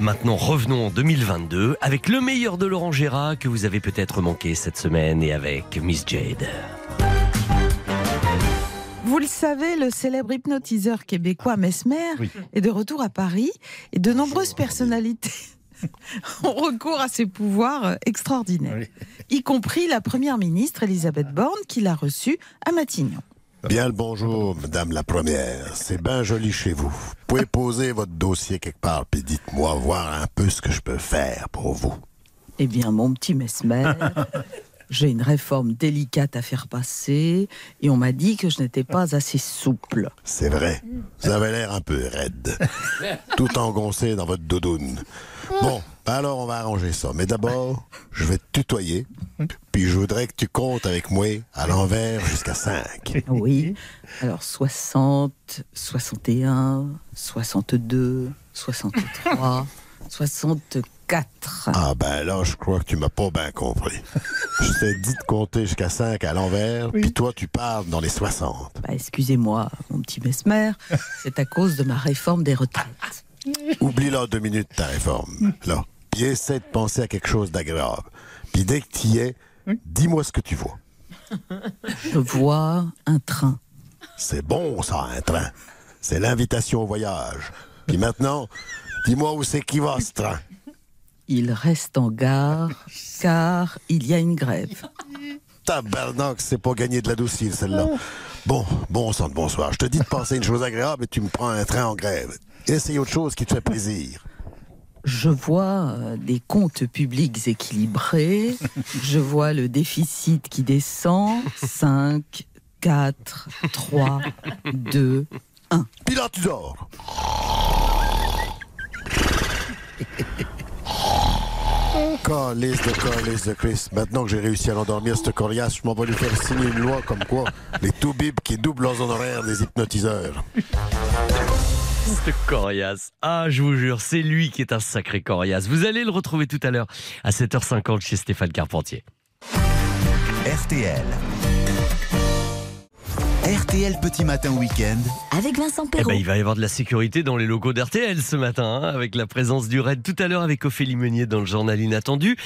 Maintenant revenons en 2022 avec le meilleur de Laurent Gérard que vous avez peut-être manqué cette semaine et avec Miss Jade. Vous le savez, le célèbre hypnotiseur québécois Mesmer est de retour à Paris et de nombreuses personnalités ont recours à ses pouvoirs euh, extraordinaires, y compris la première ministre Elisabeth Borne qui l'a reçue à Matignon. Bien le bonjour, madame la première. C'est bien joli chez vous. Vous pouvez poser votre dossier quelque part, puis dites-moi voir un peu ce que je peux faire pour vous. Eh bien, mon petit Mesmer, J'ai une réforme délicate à faire passer et on m'a dit que je n'étais pas assez souple. C'est vrai. Vous avez l'air un peu raide. Tout engoncé dans votre doudoune. Bon, alors on va arranger ça. Mais d'abord, je vais te tutoyer. Puis je voudrais que tu comptes avec moi à l'envers jusqu'à 5. Oui. Alors 60, 61, 62, 63, 64. Ah ben là, je crois que tu m'as pas bien compris. Je t'ai dit de compter jusqu'à 5 à l'envers, puis toi tu parles dans les 60. Bah, Excusez-moi, mon petit mesmer, c'est à cause de ma réforme des retraites. Oublie là deux minutes ta réforme. Là. Puis essaie de penser à quelque chose d'agréable. Puis dès que tu y es, dis-moi ce que tu vois. Je vois un train. C'est bon ça, un train. C'est l'invitation au voyage. Puis maintenant, dis-moi où c'est qui va ce train. Il reste en gare car il y a une grève. Tabarnak, c'est pas gagner de la doucille celle-là. Bon, bon sang de bonsoir. Je te dis de penser une chose agréable et tu me prends un train en grève. Essaye autre chose qui te fait plaisir. Je vois euh, des comptes publics équilibrés. Je vois le déficit qui descend. 5, 4, 3, 2, 1. Puis là, tu dors. Calice de calice de Chris. Maintenant que j'ai réussi à l'endormir, ce coriace, je m'en vais lui faire signer une loi comme quoi les tout bibs qui doublent leurs honoraires des hypnotiseurs. Ce coriace. Ah, je vous jure, c'est lui qui est un sacré coriace. Vous allez le retrouver tout à l'heure à 7h50 chez Stéphane Carpentier. RTL. RTL Petit Matin Week-end. Avec Vincent Eh Perrault. ben, il va y avoir de la sécurité dans les locaux d'RTL ce matin, hein, avec la présence du RAID tout à l'heure avec Ophélie Meunier dans le journal inattendu.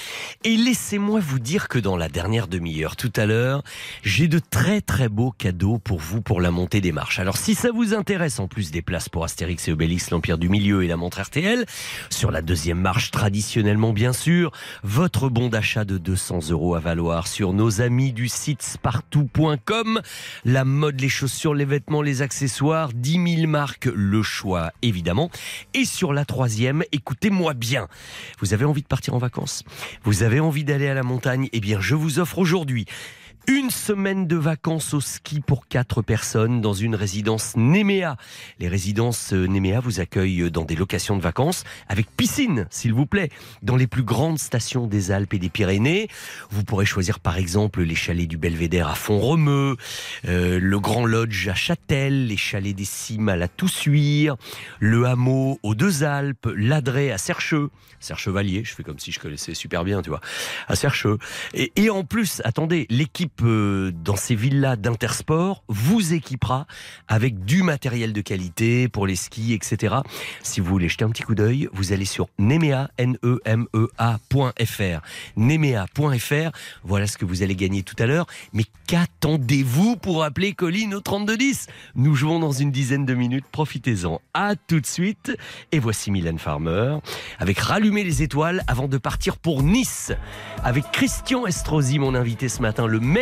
Et laissez-moi vous dire que dans la dernière demi-heure tout à l'heure, j'ai de très très beaux cadeaux pour vous pour la montée des marches. Alors si ça vous intéresse, en plus des places pour Astérix et Obélix, l'Empire du Milieu et la montre RTL, sur la deuxième marche traditionnellement bien sûr, votre bon d'achat de 200 euros à valoir sur nos amis du site spartou.com, la mode, les chaussures, les vêtements, les accessoires, 10 000 marques, le choix évidemment. Et sur la troisième, écoutez-moi bien, vous avez envie de partir en vacances? Vous avez envie d'aller à la montagne? Eh bien je vous offre aujourd'hui une semaine de vacances au ski pour quatre personnes dans une résidence Néméa. Les résidences euh, Néméa vous accueillent dans des locations de vacances avec piscine, s'il vous plaît, dans les plus grandes stations des Alpes et des Pyrénées. Vous pourrez choisir par exemple les chalets du Belvédère à Font-Romeu, euh, le Grand Lodge à Châtel, les chalets des Cimes à la Toussuire, le hameau aux Deux Alpes, l'Adré à Sercheux, Serchevalier, je fais comme si je connaissais super bien, tu vois, à Sercheux. Et, et en plus, attendez, l'équipe dans ces villas d'Intersport vous équipera avec du matériel de qualité pour les skis, etc. Si vous voulez jeter un petit coup d'œil, vous allez sur nemea, N-E-M-E-A.fr. Nemea.fr. Voilà ce que vous allez gagner tout à l'heure. Mais qu'attendez-vous pour appeler Colline au 3210 Nous jouons dans une dizaine de minutes. Profitez-en. À tout de suite. Et voici Mylène Farmer avec Rallumer les étoiles avant de partir pour Nice. Avec Christian Estrosi, mon invité ce matin, le maire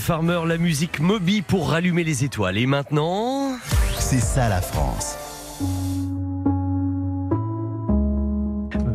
Farmer, la musique Moby pour rallumer les étoiles. Et maintenant. C'est ça la France.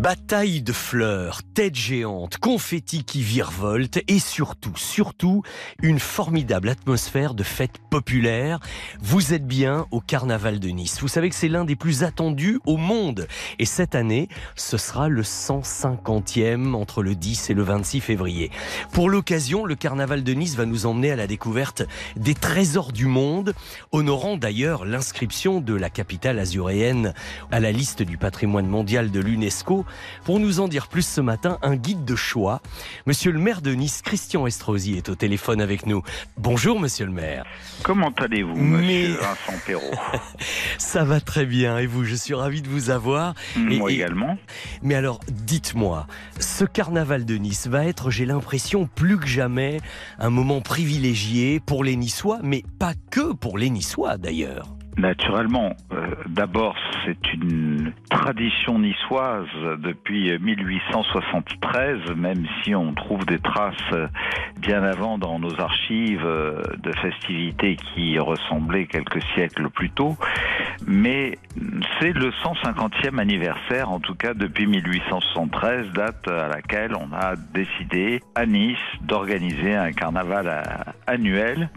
Bataille de fleurs, têtes géantes, confettis qui virevoltent et surtout, surtout, une formidable atmosphère de fête populaire. Vous êtes bien au Carnaval de Nice. Vous savez que c'est l'un des plus attendus au monde. Et cette année, ce sera le 150e entre le 10 et le 26 février. Pour l'occasion, le Carnaval de Nice va nous emmener à la découverte des trésors du monde, honorant d'ailleurs l'inscription de la capitale azuréenne à la liste du patrimoine mondial de l'UNESCO. Pour nous en dire plus ce matin, un guide de choix. Monsieur le maire de Nice, Christian Estrosi, est au téléphone avec nous. Bonjour, monsieur le maire. Comment allez-vous, monsieur Vincent Perrault Ça va très bien. Et vous, je suis ravi de vous avoir. Moi également. Mais alors, dites-moi, ce carnaval de Nice va être, j'ai l'impression, plus que jamais, un moment privilégié pour les Niçois, mais pas que pour les Niçois d'ailleurs. Naturellement, euh, d'abord c'est une tradition niçoise depuis 1873, même si on trouve des traces euh, bien avant dans nos archives euh, de festivités qui ressemblaient quelques siècles plus tôt. Mais c'est le 150e anniversaire, en tout cas depuis 1873, date à laquelle on a décidé à Nice d'organiser un carnaval annuel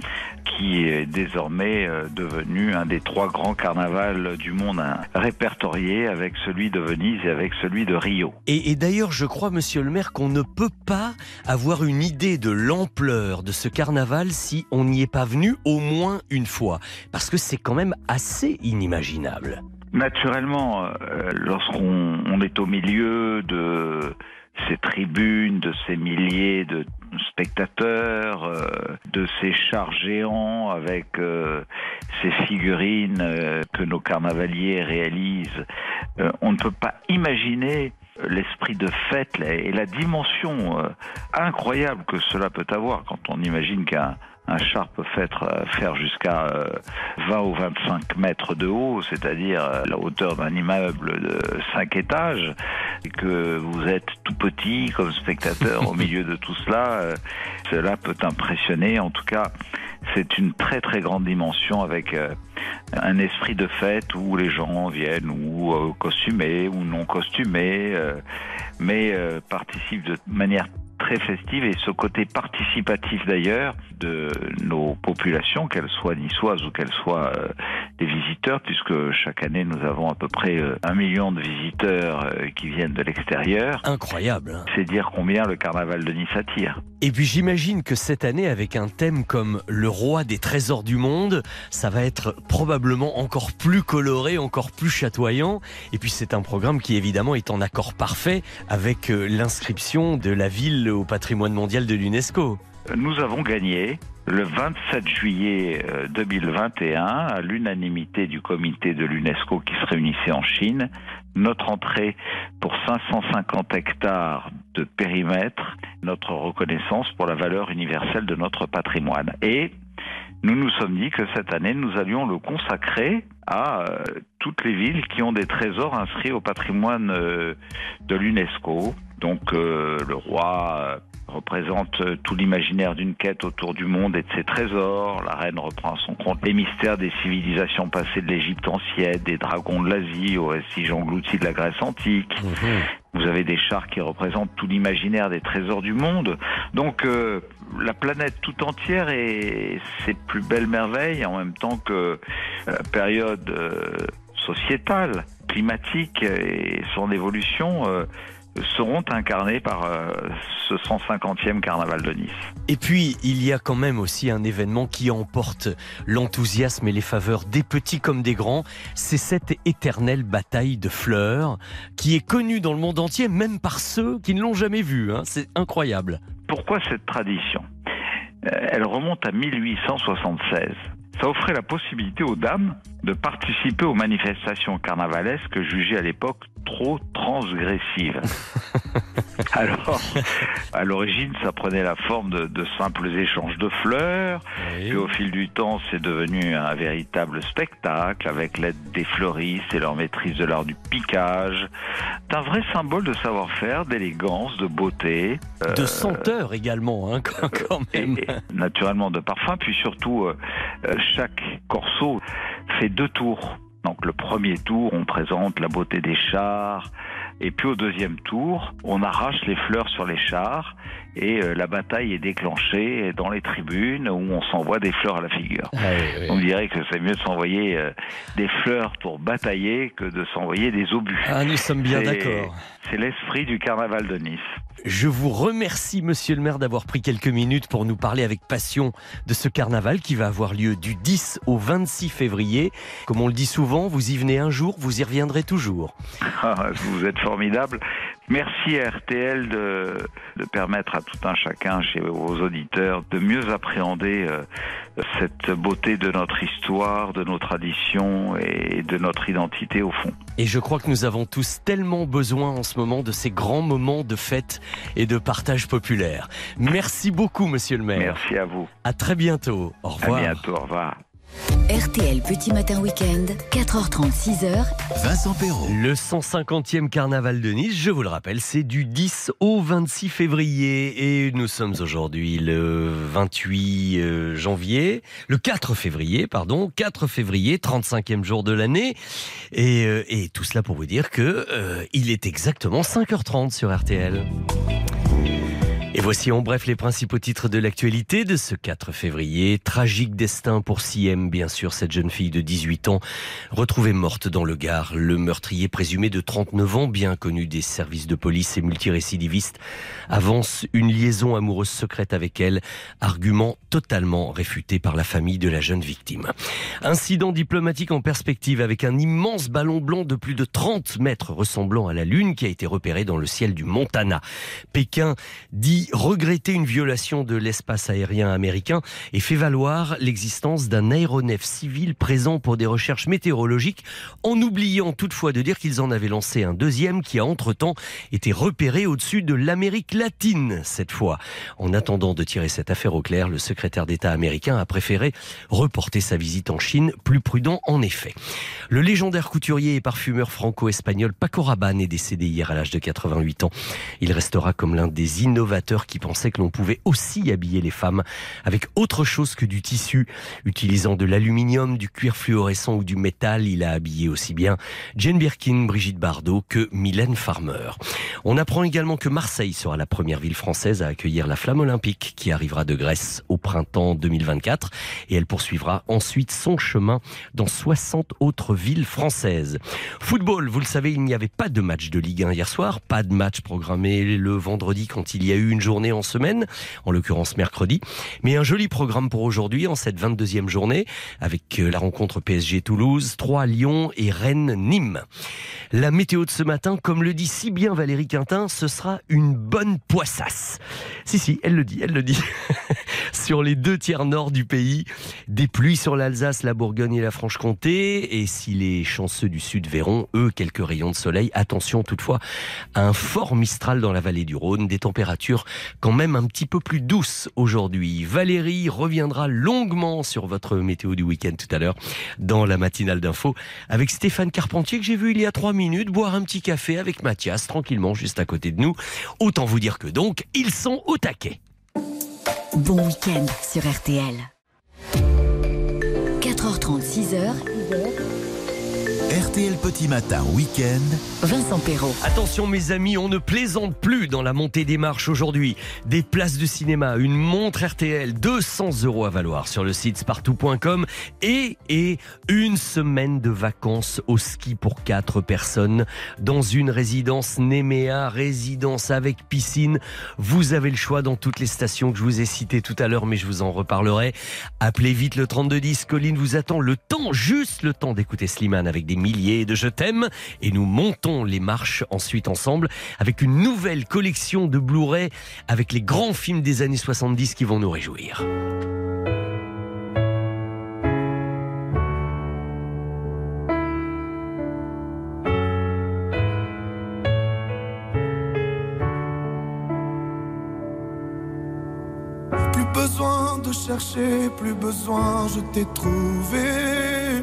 qui est désormais devenu un des trois grands carnavals du monde hein, répertoriés avec celui de Venise et avec celui de Rio. Et, et d'ailleurs, je crois, monsieur le maire, qu'on ne peut pas avoir une idée de l'ampleur de ce carnaval si on n'y est pas venu au moins une fois. Parce que c'est quand même assez inimaginable. Naturellement, euh, lorsqu'on on est au milieu de ces tribunes, de ces milliers de spectateurs, euh, de ces chars géants avec euh, ces figurines euh, que nos carnavaliers réalisent, on ne peut pas imaginer l'esprit de fête et la dimension incroyable que cela peut avoir quand on imagine qu'un un char peut faire, euh, faire jusqu'à euh, 20 ou 25 mètres de haut, c'est-à-dire euh, la hauteur d'un immeuble de 5 étages, et que vous êtes tout petit comme spectateur au milieu de tout cela, euh, cela peut impressionner. En tout cas, c'est une très très grande dimension avec euh, un esprit de fête où les gens viennent ou euh, costumés ou non costumés, euh, mais euh, participent de manière très festive et ce côté participatif d'ailleurs de nos populations, qu'elles soient niçoises ou qu'elles soient euh, des visiteurs, puisque chaque année nous avons à peu près euh, un million de visiteurs euh, qui viennent de l'extérieur. Incroyable. hein. C'est dire combien le carnaval de Nice attire. Et puis j'imagine que cette année, avec un thème comme le roi des trésors du monde, ça va être probablement encore plus coloré, encore plus chatoyant. Et puis c'est un programme qui évidemment est en accord parfait avec l'inscription de la ville au patrimoine mondial de l'UNESCO. Nous avons gagné le 27 juillet euh, 2021, à l'unanimité du comité de l'UNESCO qui se réunissait en Chine, notre entrée pour 550 hectares de périmètre, notre reconnaissance pour la valeur universelle de notre patrimoine. Et nous nous sommes dit que cette année, nous allions le consacrer à euh, toutes les villes qui ont des trésors inscrits au patrimoine euh, de l'UNESCO. Donc euh, le roi euh, représente euh, tout l'imaginaire d'une quête autour du monde et de ses trésors. La reine reprend à son compte les mystères des civilisations passées de l'Égypte ancienne, des dragons de l'Asie aux vestiges engloutis de la Grèce antique. Vous avez des chars qui représentent tout l'imaginaire des trésors du monde. Donc euh, la planète tout entière et ses plus belles merveilles en même temps que la période euh, sociétale climatique et son évolution euh, seront incarnés par euh, ce 150e carnaval de Nice. Et puis, il y a quand même aussi un événement qui emporte l'enthousiasme et les faveurs des petits comme des grands. C'est cette éternelle bataille de fleurs qui est connue dans le monde entier, même par ceux qui ne l'ont jamais vue. hein. C'est incroyable. Pourquoi cette tradition? Euh, Elle remonte à 1876. Ça offrait la possibilité aux dames de participer aux manifestations carnavalesques jugées à l'époque trop transgressives. Alors, à l'origine, ça prenait la forme de, de simples échanges de fleurs. Puis au fil du temps, c'est devenu un véritable spectacle avec l'aide des fleuristes et leur maîtrise de l'art du piquage. C'est un vrai symbole de savoir-faire, d'élégance, de beauté. De Euh, senteur également, hein, quand quand même. et naturellement de parfum, puis surtout euh, euh, chaque corso fait deux tours. Donc le premier tour, on présente la beauté des chars, et puis au deuxième tour, on arrache les fleurs sur les chars, et euh, la bataille est déclenchée dans les tribunes où on s'envoie des fleurs à la figure. On dirait que c'est mieux de s'envoyer euh, des fleurs pour batailler que de s'envoyer des obus. Ah, nous sommes bien d'accord. C'est l'esprit du carnaval de Nice. Je vous remercie, monsieur le maire, d'avoir pris quelques minutes pour nous parler avec passion de ce carnaval qui va avoir lieu du 10 au 26 février. Comme on le dit souvent, vous y venez un jour, vous y reviendrez toujours. Ah, Vous êtes formidable. Merci à RTL de, de permettre à tout un chacun, chez vos auditeurs, de mieux appréhender euh, cette beauté de notre histoire, de nos traditions et de notre identité au fond. Et je crois que nous avons tous tellement besoin en ce moment de ces grands moments de fête et de partage populaire. Merci beaucoup, monsieur le maire. Merci à vous. À très bientôt. Au revoir. À bientôt. Au revoir. RTL Petit Matin Week-end, 4h30, 6h. Vincent Perrault. Le 150e carnaval de Nice, je vous le rappelle, c'est du 10 au 26 février et nous sommes aujourd'hui le 28 euh, janvier, le 4 février, pardon, 4 février, 35e jour de l'année et, euh, et tout cela pour vous dire que euh, il est exactement 5h30 sur RTL. Et voici en bref les principaux titres de l'actualité de ce 4 février. Tragique destin pour Siem, bien sûr, cette jeune fille de 18 ans, retrouvée morte dans le Gard. Le meurtrier présumé de 39 ans, bien connu des services de police et multirécidiviste, avance une liaison amoureuse secrète avec elle, argument totalement réfuté par la famille de la jeune victime. Incident diplomatique en perspective avec un immense ballon blanc de plus de 30 mètres ressemblant à la Lune qui a été repéré dans le ciel du Montana. Pékin dit regretter une violation de l'espace aérien américain et fait valoir l'existence d'un aéronef civil présent pour des recherches météorologiques, en oubliant toutefois de dire qu'ils en avaient lancé un deuxième qui a entre-temps été repéré au-dessus de l'Amérique latine cette fois. En attendant de tirer cette affaire au clair, le secrétaire d'État américain a préféré reporter sa visite en Chine, plus prudent en effet. Le légendaire couturier et parfumeur franco-espagnol Paco Rabanne est décédé hier à l'âge de 88 ans. Il restera comme l'un des innovateurs qui pensait que l'on pouvait aussi habiller les femmes avec autre chose que du tissu. Utilisant de l'aluminium, du cuir fluorescent ou du métal, il a habillé aussi bien Jane Birkin, Brigitte Bardot que Mylène Farmer. On apprend également que Marseille sera la première ville française à accueillir la flamme olympique qui arrivera de Grèce au printemps 2024 et elle poursuivra ensuite son chemin dans 60 autres villes françaises. Football, vous le savez, il n'y avait pas de match de Ligue 1 hier soir, pas de match programmé le vendredi quand il y a eu une journée en semaine, en l'occurrence mercredi, mais un joli programme pour aujourd'hui en cette 22e journée avec euh, la rencontre PSG Toulouse, 3 Lyon et Rennes Nîmes. La météo de ce matin, comme le dit si bien Valérie Quintin, ce sera une bonne poissasse. Si si, elle le dit, elle le dit. sur les deux tiers nord du pays, des pluies sur l'Alsace, la Bourgogne et la Franche-Comté et si les chanceux du sud verront eux quelques rayons de soleil, attention toutefois à un fort mistral dans la vallée du Rhône, des températures quand même un petit peu plus douces aujourd'hui. Valérie reviendra longuement sur votre météo du week-end tout à l'heure dans la matinale d'info avec Stéphane Carpentier que j'ai vu il y a trois minutes boire un petit café avec Mathias tranquillement juste à côté de nous. Autant vous dire que donc ils sont au taquet. Bon week-end sur RTL. 4h30, 6h. RTL Petit Matin Week-end. Vincent Perrault. Attention mes amis, on ne plaisante plus dans la montée des marches aujourd'hui. Des places de cinéma, une montre RTL, 200 euros à valoir sur le site spartou.com et, et une semaine de vacances au ski pour quatre personnes dans une résidence Néméa, résidence avec piscine. Vous avez le choix dans toutes les stations que je vous ai citées tout à l'heure, mais je vous en reparlerai. Appelez vite le 3210, Colline vous attend le temps, juste le temps d'écouter Slimane avec des milliers de je t'aime et nous montons les marches ensuite ensemble avec une nouvelle collection de Blu-ray avec les grands films des années 70 qui vont nous réjouir. Plus besoin de chercher, plus besoin, je t'ai trouvé.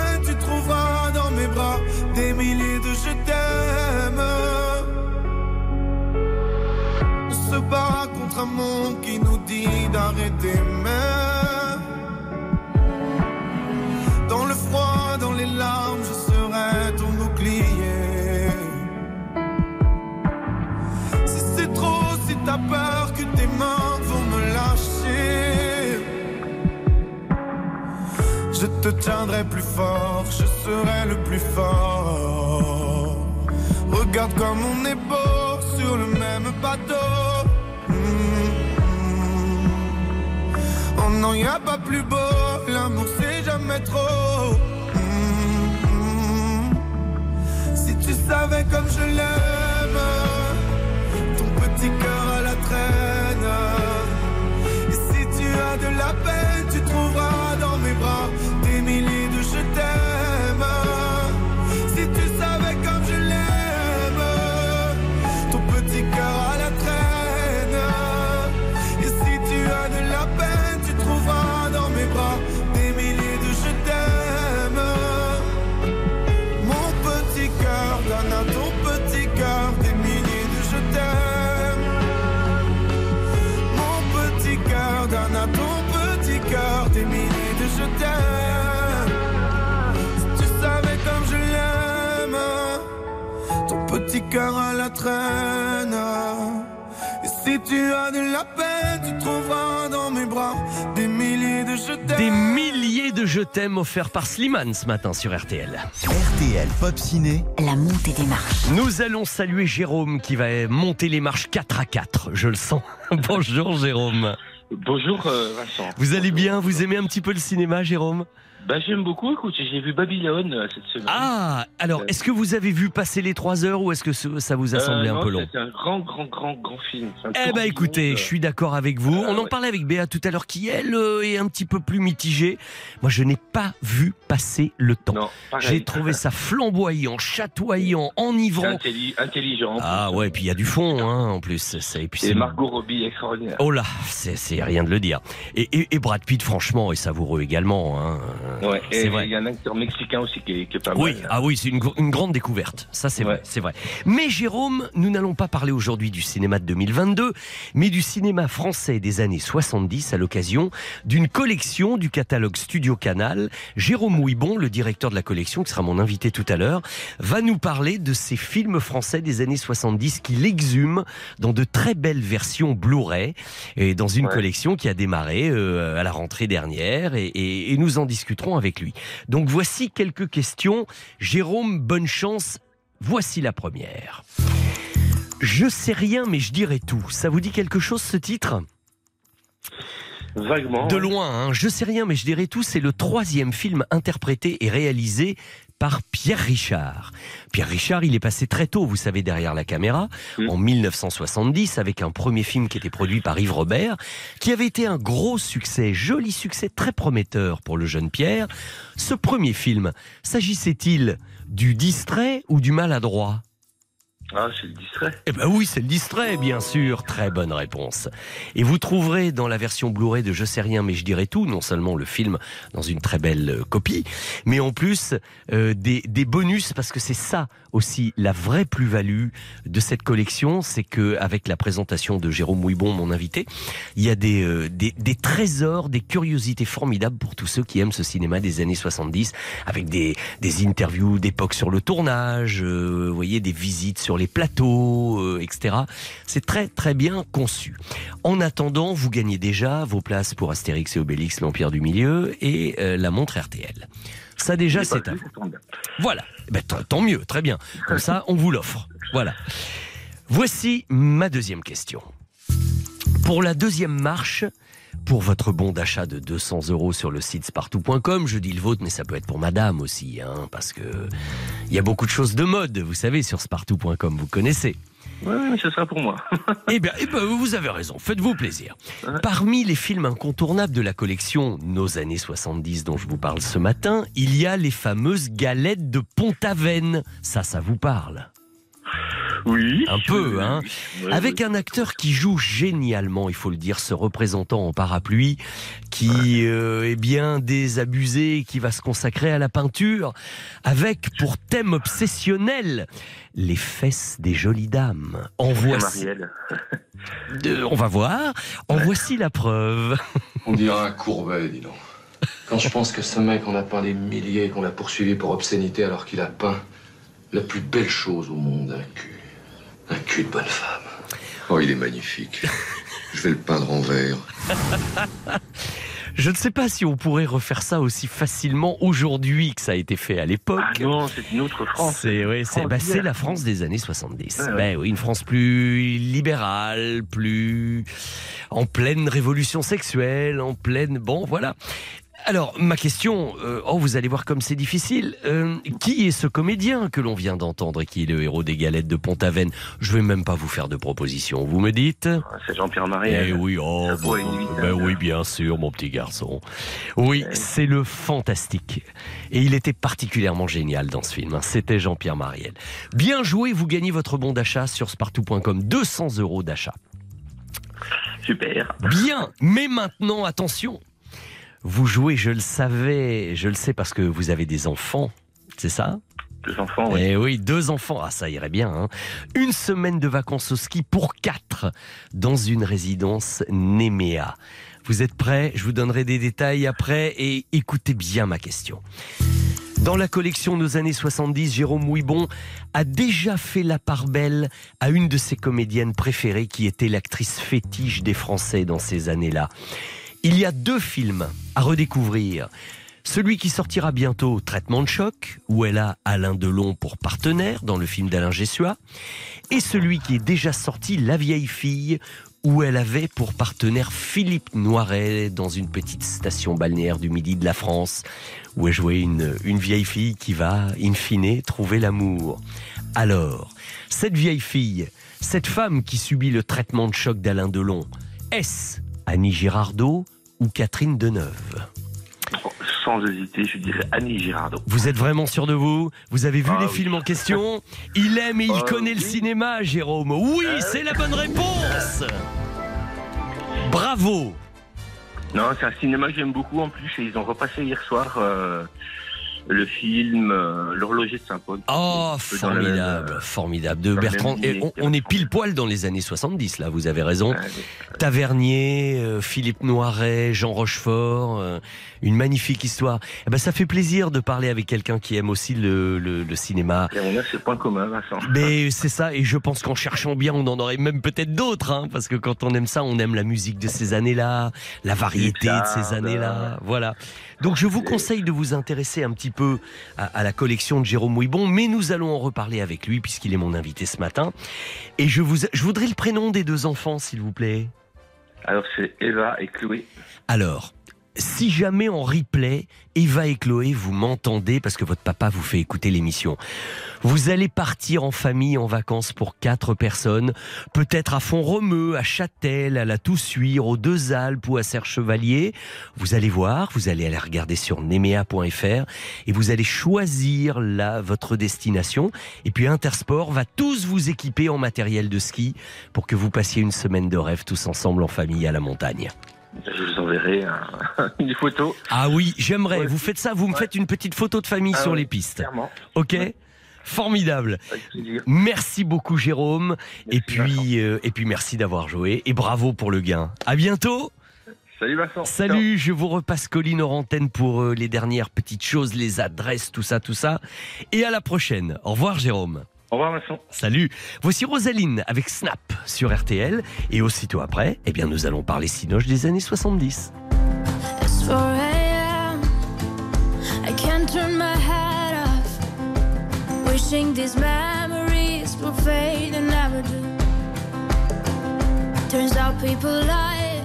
des milliers de je t'aime. On se bat contre un monde qui nous dit d'arrêter, mais dans le froid, dans les larmes, je serai ton bouclier. Si c'est trop, si t'as peur que tes mains je te tiendrai plus fort, je serai le plus fort. Regarde comme on est beau sur le même bateau. Hum, hum. Oh non, y a pas plus beau, l'amour c'est jamais trop. Hum. Si tu savais comme je l'aime, ton petit cœur à la traîne. Et si tu as de la peine, cœur à la traîne. Et si tu as de la peine, tu trouveras dans mes bras des milliers de je t'aime. Des milliers de je t'aime offerts par Slimane ce matin sur RTL. RTL Pop Ciné. La montée des marches. Nous allons saluer Jérôme qui va monter les marches 4 à 4, je le sens. Bonjour Jérôme. Bonjour euh, Vincent. Vous allez bien Vous aimez un petit peu le cinéma Jérôme? Bah j'aime beaucoup, écoute, j'ai vu Babylone euh, cette semaine. Ah Alors, est-ce que vous avez vu passer les 3 heures ou est-ce que ça vous a Euh, semblé un peu long C'est un grand, grand, grand, grand film. Eh ben du écoutez, je suis d'accord avec vous. On en parlait avec Béa tout à l'heure qui elle euh, est un petit peu plus mitigée. Moi je n'ai pas vu passer le temps. J'ai trouvé ça flamboyant, chatoyant, enivrant. Intelli- intelligent. Ah ouais, puis il y a du fond hein, en plus. Et puis Et c'est Margot Robbie extraordinaire. Oh là, c'est c'est rien de le dire. Et, et- et Brad Pitt, franchement, est savoureux également. Hein. Ouais, et il y a un acteur mexicain aussi qui est, qui est pas Oui, mal. ah oui, c'est une, gr- une grande découverte. Ça, c'est vrai, c'est vrai. Mais Jérôme, nous n'allons pas parler aujourd'hui du cinéma de 2022, mais du cinéma français des années 70 à l'occasion d'une collection du catalogue Studio Canal. Jérôme Ouibon, le directeur de la collection, qui sera mon invité tout à l'heure, va nous parler de ces films français des années 70 qu'il exhume dans de très belles versions Blu-ray et dans une Ouais. collection qui a démarré euh, à la rentrée dernière et, et- et nous en discuterons avec lui. Donc voici quelques questions. Jérôme, bonne chance. Voici la première. Je sais rien, mais je dirai tout. Ça vous dit quelque chose ce titre? Vaguement. De loin, hein. je sais rien, mais je dirais tout. C'est le troisième film interprété et réalisé par Pierre Richard. Pierre Richard, il est passé très tôt, vous savez, derrière la caméra, en 1970, avec un premier film qui était produit par Yves Robert, qui avait été un gros succès, joli succès, très prometteur pour le jeune Pierre. Ce premier film, s'agissait-il du distrait ou du maladroit? Ah, c'est le distrait. eh ben oui, c'est le distrait, bien sûr. Très bonne réponse. Et vous trouverez dans la version Blu-ray de Je sais rien, mais je dirai tout, non seulement le film dans une très belle euh, copie, mais en plus euh, des, des bonus, parce que c'est ça aussi la vraie plus-value de cette collection, c'est que avec la présentation de Jérôme Mouibon, mon invité, il y a des, euh, des, des trésors, des curiosités formidables pour tous ceux qui aiment ce cinéma des années 70, avec des, des interviews d'époque sur le tournage, euh, vous voyez, des visites sur les plateaux, euh, etc. C'est très très bien conçu. En attendant, vous gagnez déjà vos places pour Astérix et Obélix, l'Empire du Milieu et euh, la montre RTL. Ça déjà, c'est à vous. Voilà. Ben, tant mieux, très bien. Comme ça, on vous l'offre. Voilà. Voici ma deuxième question. Pour la deuxième marche, pour votre bon d'achat de 200 euros sur le site spartou.com, je dis le vôtre, mais ça peut être pour madame aussi, hein, parce que il y a beaucoup de choses de mode, vous savez, sur spartou.com, vous connaissez. Oui, mais ce sera pour moi. Eh bien, eh ben, vous avez raison, faites-vous plaisir. Parmi les films incontournables de la collection Nos années 70 dont je vous parle ce matin, il y a les fameuses galettes de Pont-Aven. Ça, ça vous parle? Oui. Un peu, oui, hein. oui, oui, Avec un acteur qui joue génialement, il faut le dire, ce représentant en parapluie, qui euh, est bien désabusé, qui va se consacrer à la peinture, avec pour thème obsessionnel les fesses des jolies dames. En voici. Euh, on va voir. En voici la preuve. On dirait un courbet, dis donc. Quand je pense que ce mec, on a peint des milliers, qu'on l'a poursuivi pour obscénité alors qu'il a peint la plus belle chose au monde, un cul. Un cul de bonne femme. Oh, il est magnifique. Je vais le peindre en vert. Je ne sais pas si on pourrait refaire ça aussi facilement aujourd'hui que ça a été fait à l'époque. Ah non, c'est une autre France. C'est ouais, c'est bah, la France des années 70. Ouais, ouais. Ben oui, une France plus libérale, plus en pleine révolution sexuelle, en pleine bon voilà. Alors ma question, euh, oh vous allez voir comme c'est difficile. Euh, qui est ce comédien que l'on vient d'entendre et qui est le héros des galettes de Pont-Aven? Je vais même pas vous faire de propositions. Vous me dites? C'est Jean-Pierre Marielle. Eh oui, oh, bon, ben oui, bien sûr, mon petit garçon. Oui, c'est le fantastique. Et il était particulièrement génial dans ce film. hein. C'était Jean-Pierre Marielle. Bien joué, vous gagnez votre bon d'achat sur spartou.com. 200 euros d'achat. Super. Bien, mais maintenant, attention. Vous jouez, je le savais, je le sais parce que vous avez des enfants, c'est ça? Deux enfants, oui. Eh oui, deux enfants, ah ça irait bien. hein. Une semaine de vacances au ski pour quatre dans une résidence Néméa. Vous êtes prêts? Je vous donnerai des détails après et écoutez bien ma question. Dans la collection Nos années 70, Jérôme Mouibon a déjà fait la part belle à une de ses comédiennes préférées qui était l'actrice fétiche des Français dans ces années-là. Il y a deux films à redécouvrir. Celui qui sortira bientôt, Traitement de choc, où elle a Alain Delon pour partenaire dans le film d'Alain Gessua, et celui qui est déjà sorti, La vieille fille, où elle avait pour partenaire Philippe Noiret dans une petite station balnéaire du midi de la France, où elle jouait une, une vieille fille qui va, in fine, trouver l'amour. Alors, cette vieille fille, cette femme qui subit le traitement de choc d'Alain Delon, est-ce Annie Girardot ou Catherine Deneuve Sans hésiter, je dirais Annie Girardot. Vous êtes vraiment sûr de vous? Vous avez vu Ah les oui. films en question? Il aime et il Ah connaît le cinéma, Jérôme. Oui, Ah c'est la bonne réponse Bravo Non, c'est un cinéma que j'aime beaucoup en plus et ils ont repassé hier soir euh, le film euh, L'horloger de Saint-Paul. Oh, même, formidable, euh, formidable. De Bertrand. Et on, on est pile poil dans les années 70, là, vous avez raison. Tavernier, euh, Philippe Noiret, Jean Rochefort, euh, une magnifique histoire. Eh ben, ça fait plaisir de parler avec quelqu'un qui aime aussi le, le- le cinéma. Et on a ce point commun, Vincent. Mais c'est ça, et je pense qu'en cherchant bien, on en aurait même peut-être d'autres, hein, parce que quand on aime ça, on aime la musique de ces années-là, la variété de ces années-là, voilà. Donc je vous conseille de vous intéresser un petit peu à, à la collection de Jérôme Ouibon, mais nous allons en reparler avec lui puisqu'il est mon invité ce matin. Et je, vous, je voudrais le prénom des deux enfants, s'il vous plaît. Alors c'est Eva et Chloé. Alors, si jamais en replay, Eva et Chloé, vous m'entendez parce que votre papa vous fait écouter l'émission. Vous allez partir en famille en vacances pour quatre personnes, peut-être à Font-Romeu, à Châtel, à la Toussuire, aux Deux Alpes ou à Serre-Chevalier. Vous allez voir, vous allez aller regarder sur nemea.fr et vous allez choisir là votre destination. Et puis Intersport va tous vous équiper en matériel de ski pour que vous passiez une semaine de rêve tous ensemble en famille à la montagne. Je vous enverrai un- une photo. Ah oui, j'aimerais. Vous faites ça, vous me faites une petite photo de famille Ah sur ouais, les pistes. clairement. Ok Formidable. Merci beaucoup Jérôme. et puis euh, et puis merci d'avoir joué et bravo pour le gain. À bientôt. Salut Vincent. Salut, je vous repasse Colline hors antenne pour euh, les dernières petites choses, les adresses, tout ça, tout ça. Et à la prochaine. Au revoir Jérôme. Au revoir Vincent. Salut. Voici Rosaline avec Snap sur RTL. Et aussitôt après, eh bien, nous allons parler Cinoche des années 70. It's 4 a.m. I can't turn my head off. Wishing these memories will fade and never do. Turns out people lie.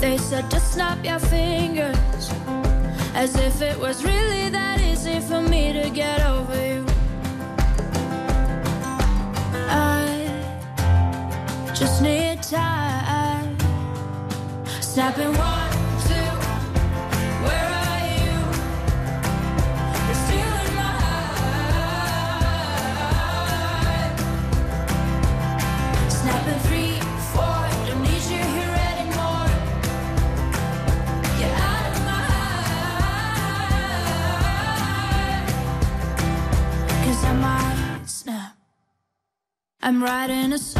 They said just snap your fingers. As if it was really that easy for me to get over you. Just need time. Snapping one, two. Where are you? You're in my heart. Three, four. Don't need you here anymore. Get out of my I might snap. I'm writing a song.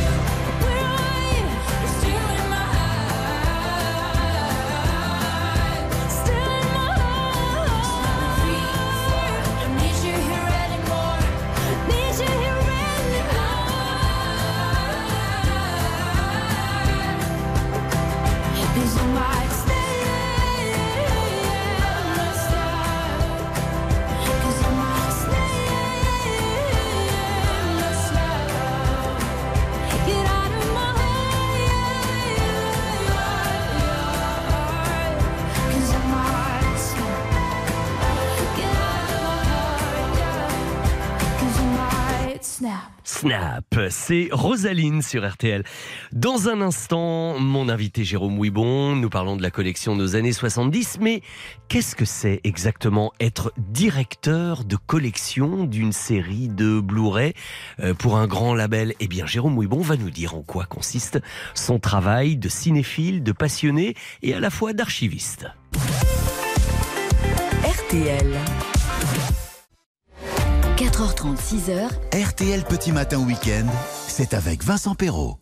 Snap. C'est Rosaline sur RTL. Dans un instant, mon invité Jérôme Ouibon, nous parlons de la collection nos années 70, mais qu'est-ce que c'est exactement être directeur de collection d'une série de Blu-ray? Euh, pour un grand label Eh bien, Jérôme Ouibon va nous dire en quoi consiste son travail de cinéphile, de passionné et à la fois d'archiviste. RTL. 4h30, 6h. RTL Petit Matin Week-end, c'est avec Vincent Perrault.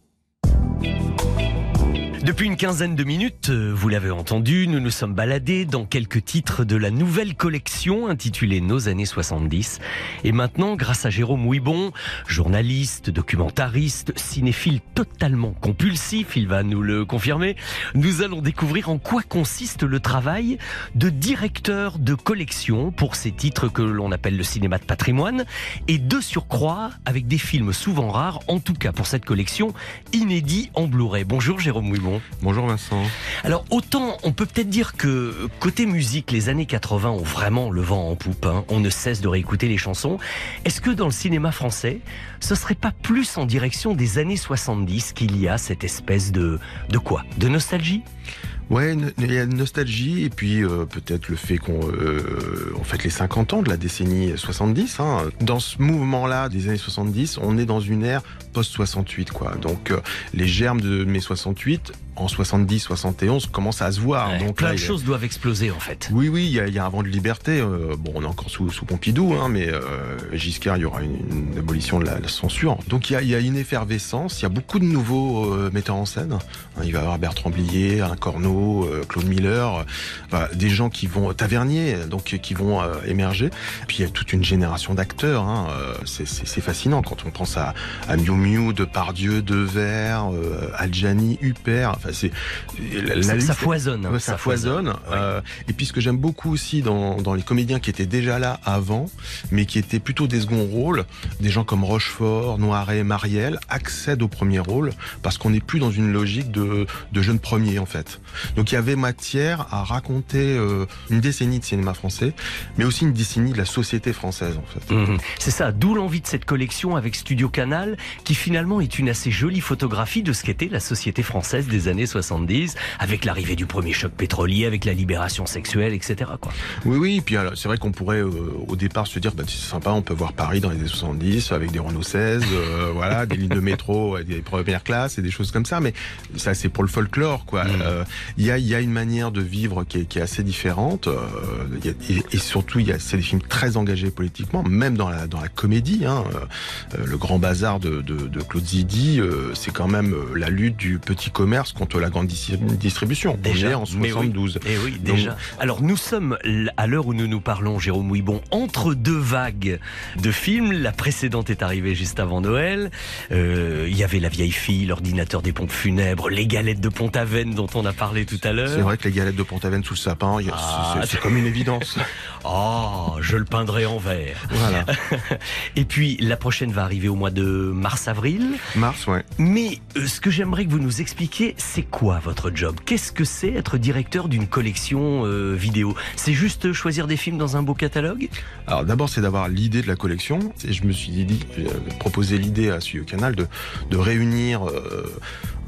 Depuis une quinzaine de minutes, euh, vous l'avez entendu, nous nous sommes baladés dans quelques titres de la nouvelle collection intitulée Nos années 70. Et maintenant, grâce à Jérôme Ouibon, journaliste, documentariste, cinéphile totalement compulsif, il va nous le confirmer, nous allons découvrir en quoi consiste le travail de directeur de collection pour ces titres que l'on appelle le cinéma de patrimoine et de surcroît avec des films souvent rares, en tout cas pour cette collection, inédits en Blu-ray. Bonjour Jérôme Ouibon. Bonjour Vincent. Alors autant on peut peut-être dire que côté musique, les années 80 ont vraiment le vent en poupe. hein. On ne cesse de réécouter les chansons. Est-ce que dans le cinéma français, ce serait pas plus en direction des années 70 qu'il y a cette espèce de de quoi? De nostalgie? Ouais, il y a une nostalgie et puis euh, peut-être le fait qu'on euh, on fête les 50 ans de la décennie 70. Hein. Dans ce mouvement-là des années 70, on est dans une ère post-68. quoi. Donc euh, les germes de mai 68, en 70, 71, commencent à se voir. Donc Plein là, de a- choses doivent exploser en fait. Oui, oui, il y, a, il y a un vent de liberté. euh, bon, on est encore sous, sous Pompidou, hein, mais euh, Giscard, il y aura une, une abolition de la, la censure. Donc il y, y a une effervescence. Il y a beaucoup de nouveaux metteurs en scène. Hein, il va y avoir Bertrand Blier, Alain Corneau, Claude Miller, des gens qui vont Tavernier, donc qui vont émerger. Puis il y a toute une génération d'acteurs. Hein, c'est fascinant quand on pense à, à Miu Miu, Depardieu, Devers, euh, Adjani, Huppert. Enfin, c'est la- Ça- foisonne, hein, Ouais, ça ça foisonne. Euh, et puis ce que j'aime beaucoup aussi dans, dans les comédiens qui étaient déjà là avant, mais qui étaient plutôt des seconds rôles, des gens comme Rochefort, Noiret, Marielle, accèdent au premier rôle parce qu'on n'est plus dans une logique de, de jeunes premiers en fait. Donc il y avait matière à raconter euh, une décennie de cinéma français, mais aussi une décennie de la société française en fait. Mhm. C'est ça, d'où l'envie de cette collection avec Studio Canal, qui finalement est une assez jolie photographie de ce qu'était la société française des années 70, avec l'arrivée du premier choc pétrolier, avec la libération sexuelle, etc. Quoi. Oui, oui, et puis c'est vrai qu'on pourrait euh, au départ se dire, bah, c'est sympa, on peut voir Paris dans les années 70 avec des Renault 16, euh, voilà, des lignes de métro, des premières classes et des choses comme ça, mais ça c'est pour le folklore, quoi. Euh, Il y, a, il y a une manière de vivre qui est, qui est assez différente, y a- et, et surtout, c'est des films très engagés politiquement, même dans la, dans la comédie. Hein, le Grand Bazar de, de, de Claude Zidi, euh, c'est quand même euh, la lutte du petit commerce contre la grande dis- distribution. On est en mais oui. 72. Eh oui, Donc, déjà. Alors nous sommes à l'heure où nous nous parlons, Jérôme Ouibon, entre deux vagues de films. La précédente est arrivée juste avant Noël. Euh, Il y avait La vieille fille, l'ordinateur des pompes funèbres, les galettes de Pont-Aven dont on a parlé tout à l'heure. C'est vrai que les galettes de Pont-Aven sous le sapin, Ah, c'est comme une évidence. Oh, je le peindrai en vert. Voilà. Et puis la prochaine va arriver au mois de mars-avril. Mars, ouais. Mais euh, ce que j'aimerais que vous nous expliquiez, c'est quoi votre job? Qu'est-ce que c'est être directeur d'une collection euh, vidéo? C'est juste choisir des films dans un beau catalogue? Alors d'abord, c'est d'avoir l'idée de la collection. Et je me suis dit, j'ai proposé l'idée à Studio Canal de, de réunir euh,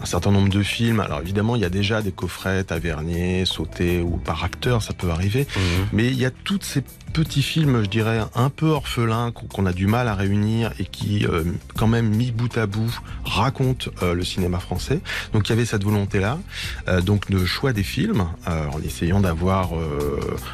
un certain nombre de films. Alors évidemment, il y a déjà des coffrets Tavernier, Sauté ou par acteur, ça peut arriver. Mais il y a toutes ces petits films, je dirais, un peu orphelins qu'on a du mal à réunir et qui, euh, quand même, mis bout à bout, racontent euh, le cinéma français. Donc il y avait cette volonté-là, euh, donc de choix des films, en essayant d'avoir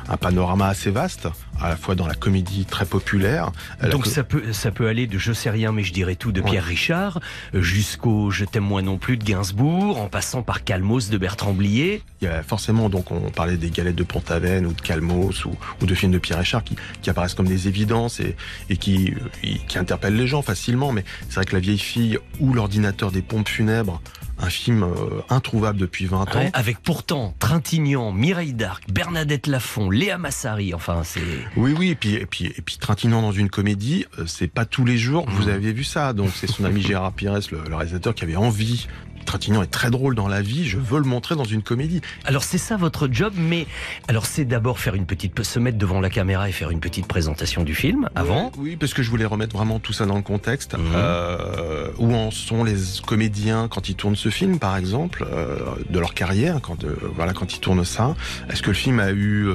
un panorama assez vaste, à la fois dans la comédie très populaire. la Donc co- ça peut, ça peut aller de Je sais rien mais je dirais tout de Pierre Richard jusqu'au Je t'aime moi non plus de Gainsbourg, en passant par Calmos de Bertrand Blier. Il y a forcément, donc on parlait des galettes de Pont-Aven ou de Calmos ou, ou de films de Pierre Richard qui, qui apparaissent comme des évidences et, et qui, euh, qui interpellent les gens facilement. Mais c'est vrai que La vieille fille ou L'ordinateur des pompes funèbres, un film euh, introuvable depuis 20 ans. Ouais, avec pourtant Trintignant, Mireille d'Arc, Bernadette Lafont, Léa Massari, enfin c'est... Oui, oui, et puis, et puis, et puis Trintignant dans une comédie, euh, c'est pas tous les jours que Mmh. vous avez vu ça. Donc c'est son ami Gérard Pires, le, le réalisateur, qui avait envie. Trintignant est très drôle dans la vie, je veux le montrer dans une comédie. Alors c'est ça votre job, mais alors c'est d'abord faire une petite, se mettre devant la caméra et faire une petite présentation du film avant. Oui, oui, parce que je voulais remettre vraiment tout ça dans le contexte. Mhm. Euh, où en sont les comédiens quand ils tournent ce film, par exemple, euh, de leur carrière, quand euh, voilà, quand ils tournent ça? Est-ce que le film a eu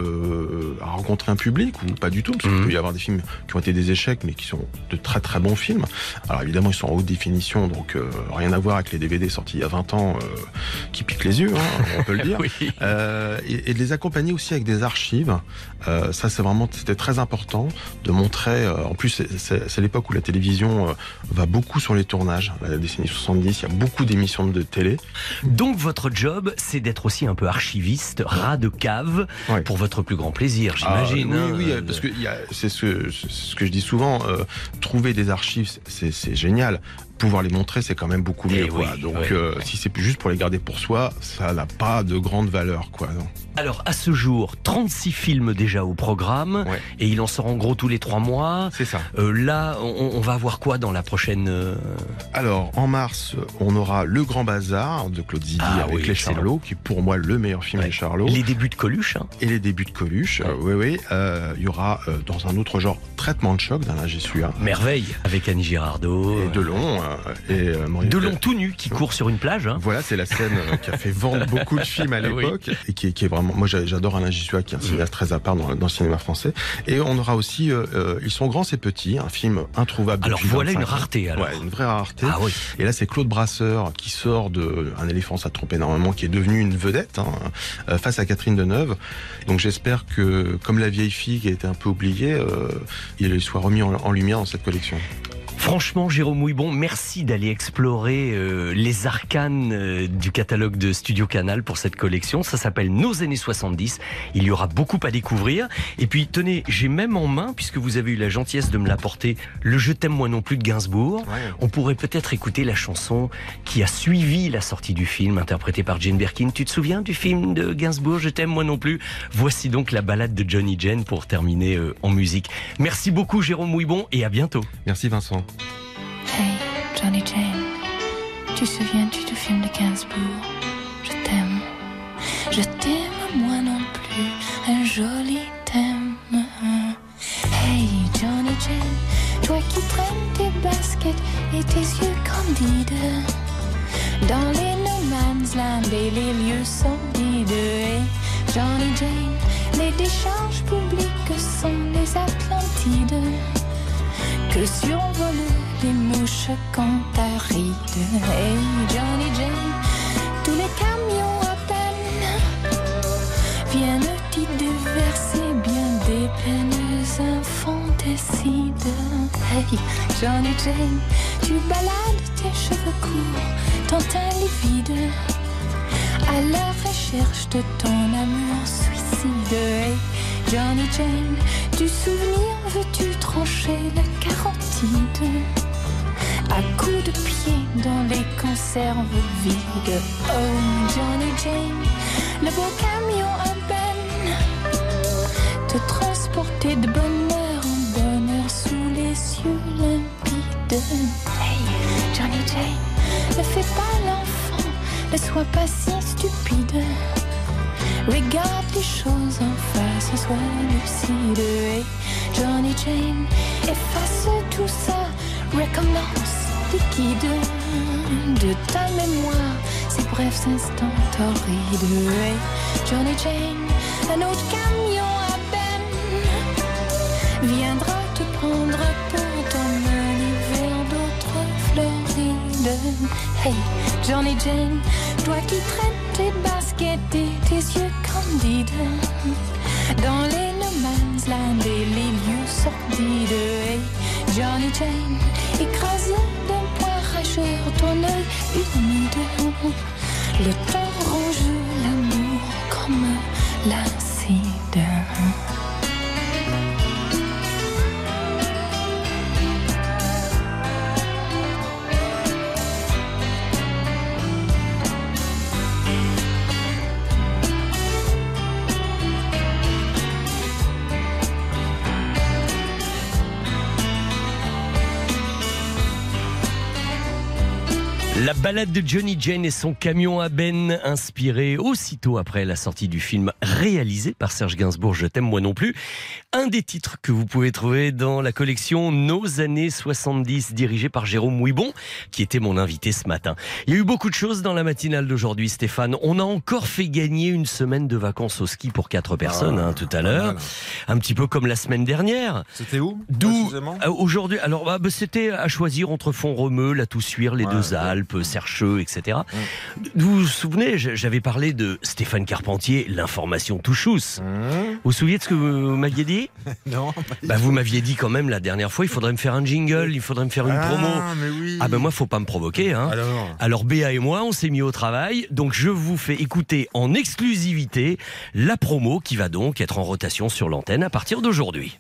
a rencontré un public ou pas du tout? Parce qu'il Mhm. peut y avoir des films qui ont été des échecs, mais qui sont de très très bons films. Alors évidemment, ils sont en haute définition, donc rien à voir avec les DVD sortis y a y a 20 ans euh, qui piquent les yeux, hein, on peut le dire. Oui. Euh, et, et de les accompagner aussi avec des archives. Euh, ça, c'est vraiment, c'était très important de montrer. euh, en plus, c'est- l'époque où la télévision euh, va beaucoup sur les tournages. La décennie 70, il y a beaucoup d'émissions de télé. Donc votre job, c'est d'être aussi un peu archiviste, rat de cave, pour votre plus grand plaisir, j'imagine. Ah, hein, oui, oui, euh, parce que c'est ce, que je dis souvent. trouver des archives, c'est génial. Pouvoir les montrer, c'est quand même beaucoup mieux. Eh quoi. oui, Donc, euh, si c'est juste pour les garder pour soi, ça n'a pas de grande valeur, quoi. non. Alors, à ce jour, 36 films déjà au programme, et il en sort en gros tous les trois mois. C'est ça. là, on, on va voir quoi dans la prochaine... euh, Alors, en mars, on aura Le Grand Bazar de Claude Zidi Ah avec oui, Les. Charlots, qui est pour moi le meilleur film des Charlots. Les débuts de Coluche. hein. Et les débuts de Coluche, euh, oui, oui. Euh, Il y aura, euh, dans un autre genre, Traitement de choc d'Alain Gessua. Merveille, avec Annie Girardot. Et Delon. euh, et, euh, Delon tout nu qui court sur une plage. hein. Voilà, c'est la scène euh, qui a fait vendre beaucoup de films à Oui. l'époque et qui est vraiment. Moi, j'a- j'adore Alain Gissua, qui est un cinéaste très à part dans, dans le cinéma français. Et on aura aussi euh, euh, Ils sont grands, c'est petits, un film introuvable. Alors, voilà 25 une rareté, alors. Ouais, une vraie rareté. Ah oui. Et là, c'est Claude Brasseur qui sort de Un éléphant, ça trompe énormément, qui est devenu une vedette hein, euh, face à Catherine Deneuve. Donc, j'espère que, comme la vieille fille qui a été un peu oubliée, euh, il soit remis en, en lumière dans cette collection. Franchement, Jérôme Ouibon, merci d'aller explorer euh, les arcanes euh, du catalogue de Studio Canal pour cette collection. Ça s'appelle Nos années 70. Il y aura beaucoup à découvrir. Et puis, tenez, j'ai même en main, puisque vous avez eu la gentillesse de me l'apporter, le Je t'aime moi non plus de Gainsbourg. On pourrait peut-être écouter la chanson qui a suivi la sortie du film, interprétée par Jane Birkin. Tu te souviens du film de Gainsbourg, Je t'aime moi non plus? Voici donc la balade de Johnny Jane pour terminer euh, en musique. Merci beaucoup, Jérôme Ouibon, et à bientôt. Merci, Vincent. Hey, Johnny Jane, tu souviens-tu du film de Gainsbourg? Je t'aime, je t'aime moi non plus, un joli thème. Hey, Johnny Jane, toi qui traînes tes baskets et tes yeux candides. Dans les no man's land et les lieux sordides. Hey, Johnny Jane, les décharges publiques sont les Atlantides que survolent les mouches cantarides. Hey Johnny Jane, tous les camions à peine viennent y déverser bien des peines infanticides. Hey Johnny Jane, tu balades tes cheveux courts, ton teint livide, à la recherche de ton amour suicide. Hey Johnny Jane, du souvenir veux-tu trancher la carotide à coups de pied dans les conserves vides. Oh Johnny Jane, le beau camion à peine te transporter de bonheur en bonheur sous les cieux limpides. Hey Johnny Jane, ne fais pas l'enfant, ne sois pas si stupide. Regarde les choses en face, sois lucide. Hey, Johnny Jane, efface tout ça, recommence liquide de ta mémoire ces brefs instants torrides. Hey, Johnny Jane, un autre camion à peine viendra te prendre pour t'emmener vers d'autres Florides. Hey, Johnny Jane, toi qui traites tes baskets et tes yeux candides dans les no man's land et les lieux sordides. Hey, Johnny Jane, écrasé d'un poing rageur, ton œil humide. Le temps ronge l'amour comme l'acide. Balade de Johnny Jane et son camion à Ben, inspiré aussitôt après la sortie du film réalisé par Serge Gainsbourg, Je t'aime moi non plus. Un des titres que vous pouvez trouver dans la collection Nos années 70, dirigée par Jérôme Ouibon, qui était mon invité ce matin. Il y a eu beaucoup de choses dans la matinale d'aujourd'hui, Stéphane. On a encore fait gagner une semaine de vacances au ski pour quatre personnes hein, tout à l'heure. Un petit peu comme la semaine dernière. C'était où D'où euh, aujourd'hui Alors, bah, bah, c'était à choisir entre Font-Romeu, la Toussuire, les Deux. Alpes, Sercheux, etc. Vous vous souvenez, j'avais parlé de Stéphane Carpentier, l'information touchous. Vous vous souvenez de ce que vous m'aviez dit? Non. bah, Vous m'aviez dit quand même la dernière fois, il faudrait me faire un jingle, il faudrait me faire une Ah, promo. mais oui. Ah ben moi, faut pas me provoquer. Hein. Alors Alors Béa et moi, on s'est mis au travail, donc je vous fais écouter en exclusivité la promo qui va donc être en rotation sur l'antenne à partir d'aujourd'hui.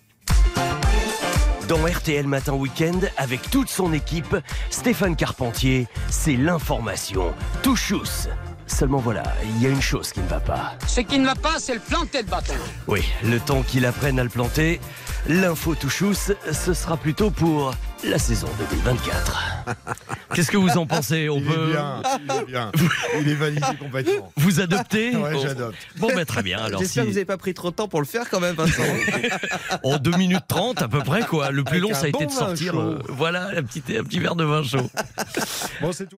Dans RTL Matin Week-end, avec toute son équipe, Stéphane Carpentier, c'est l'information. Touchous. Seulement voilà, il y a une chose qui ne va pas. Ce qui ne va pas, c'est le planter de bâton. Oui, le temps qu'il apprenne à le planter, l'info Touchous, ce sera plutôt pour la saison 2024. Qu'est-ce que vous en pensez? On Il peut... est bien, il est bien. Il est validé complètement. Vous adoptez? Ouais, j'adopte. Bon, ben très bien. Alors, J'espère si- que vous n'avez pas pris trop de temps pour le faire quand même, Vincent. En 2 minutes 30 à peu près, quoi. Le plus Avec long, ça a été de sortir. euh, voilà, un petit, un petit verre de vin chaud. Bon, c'est tout.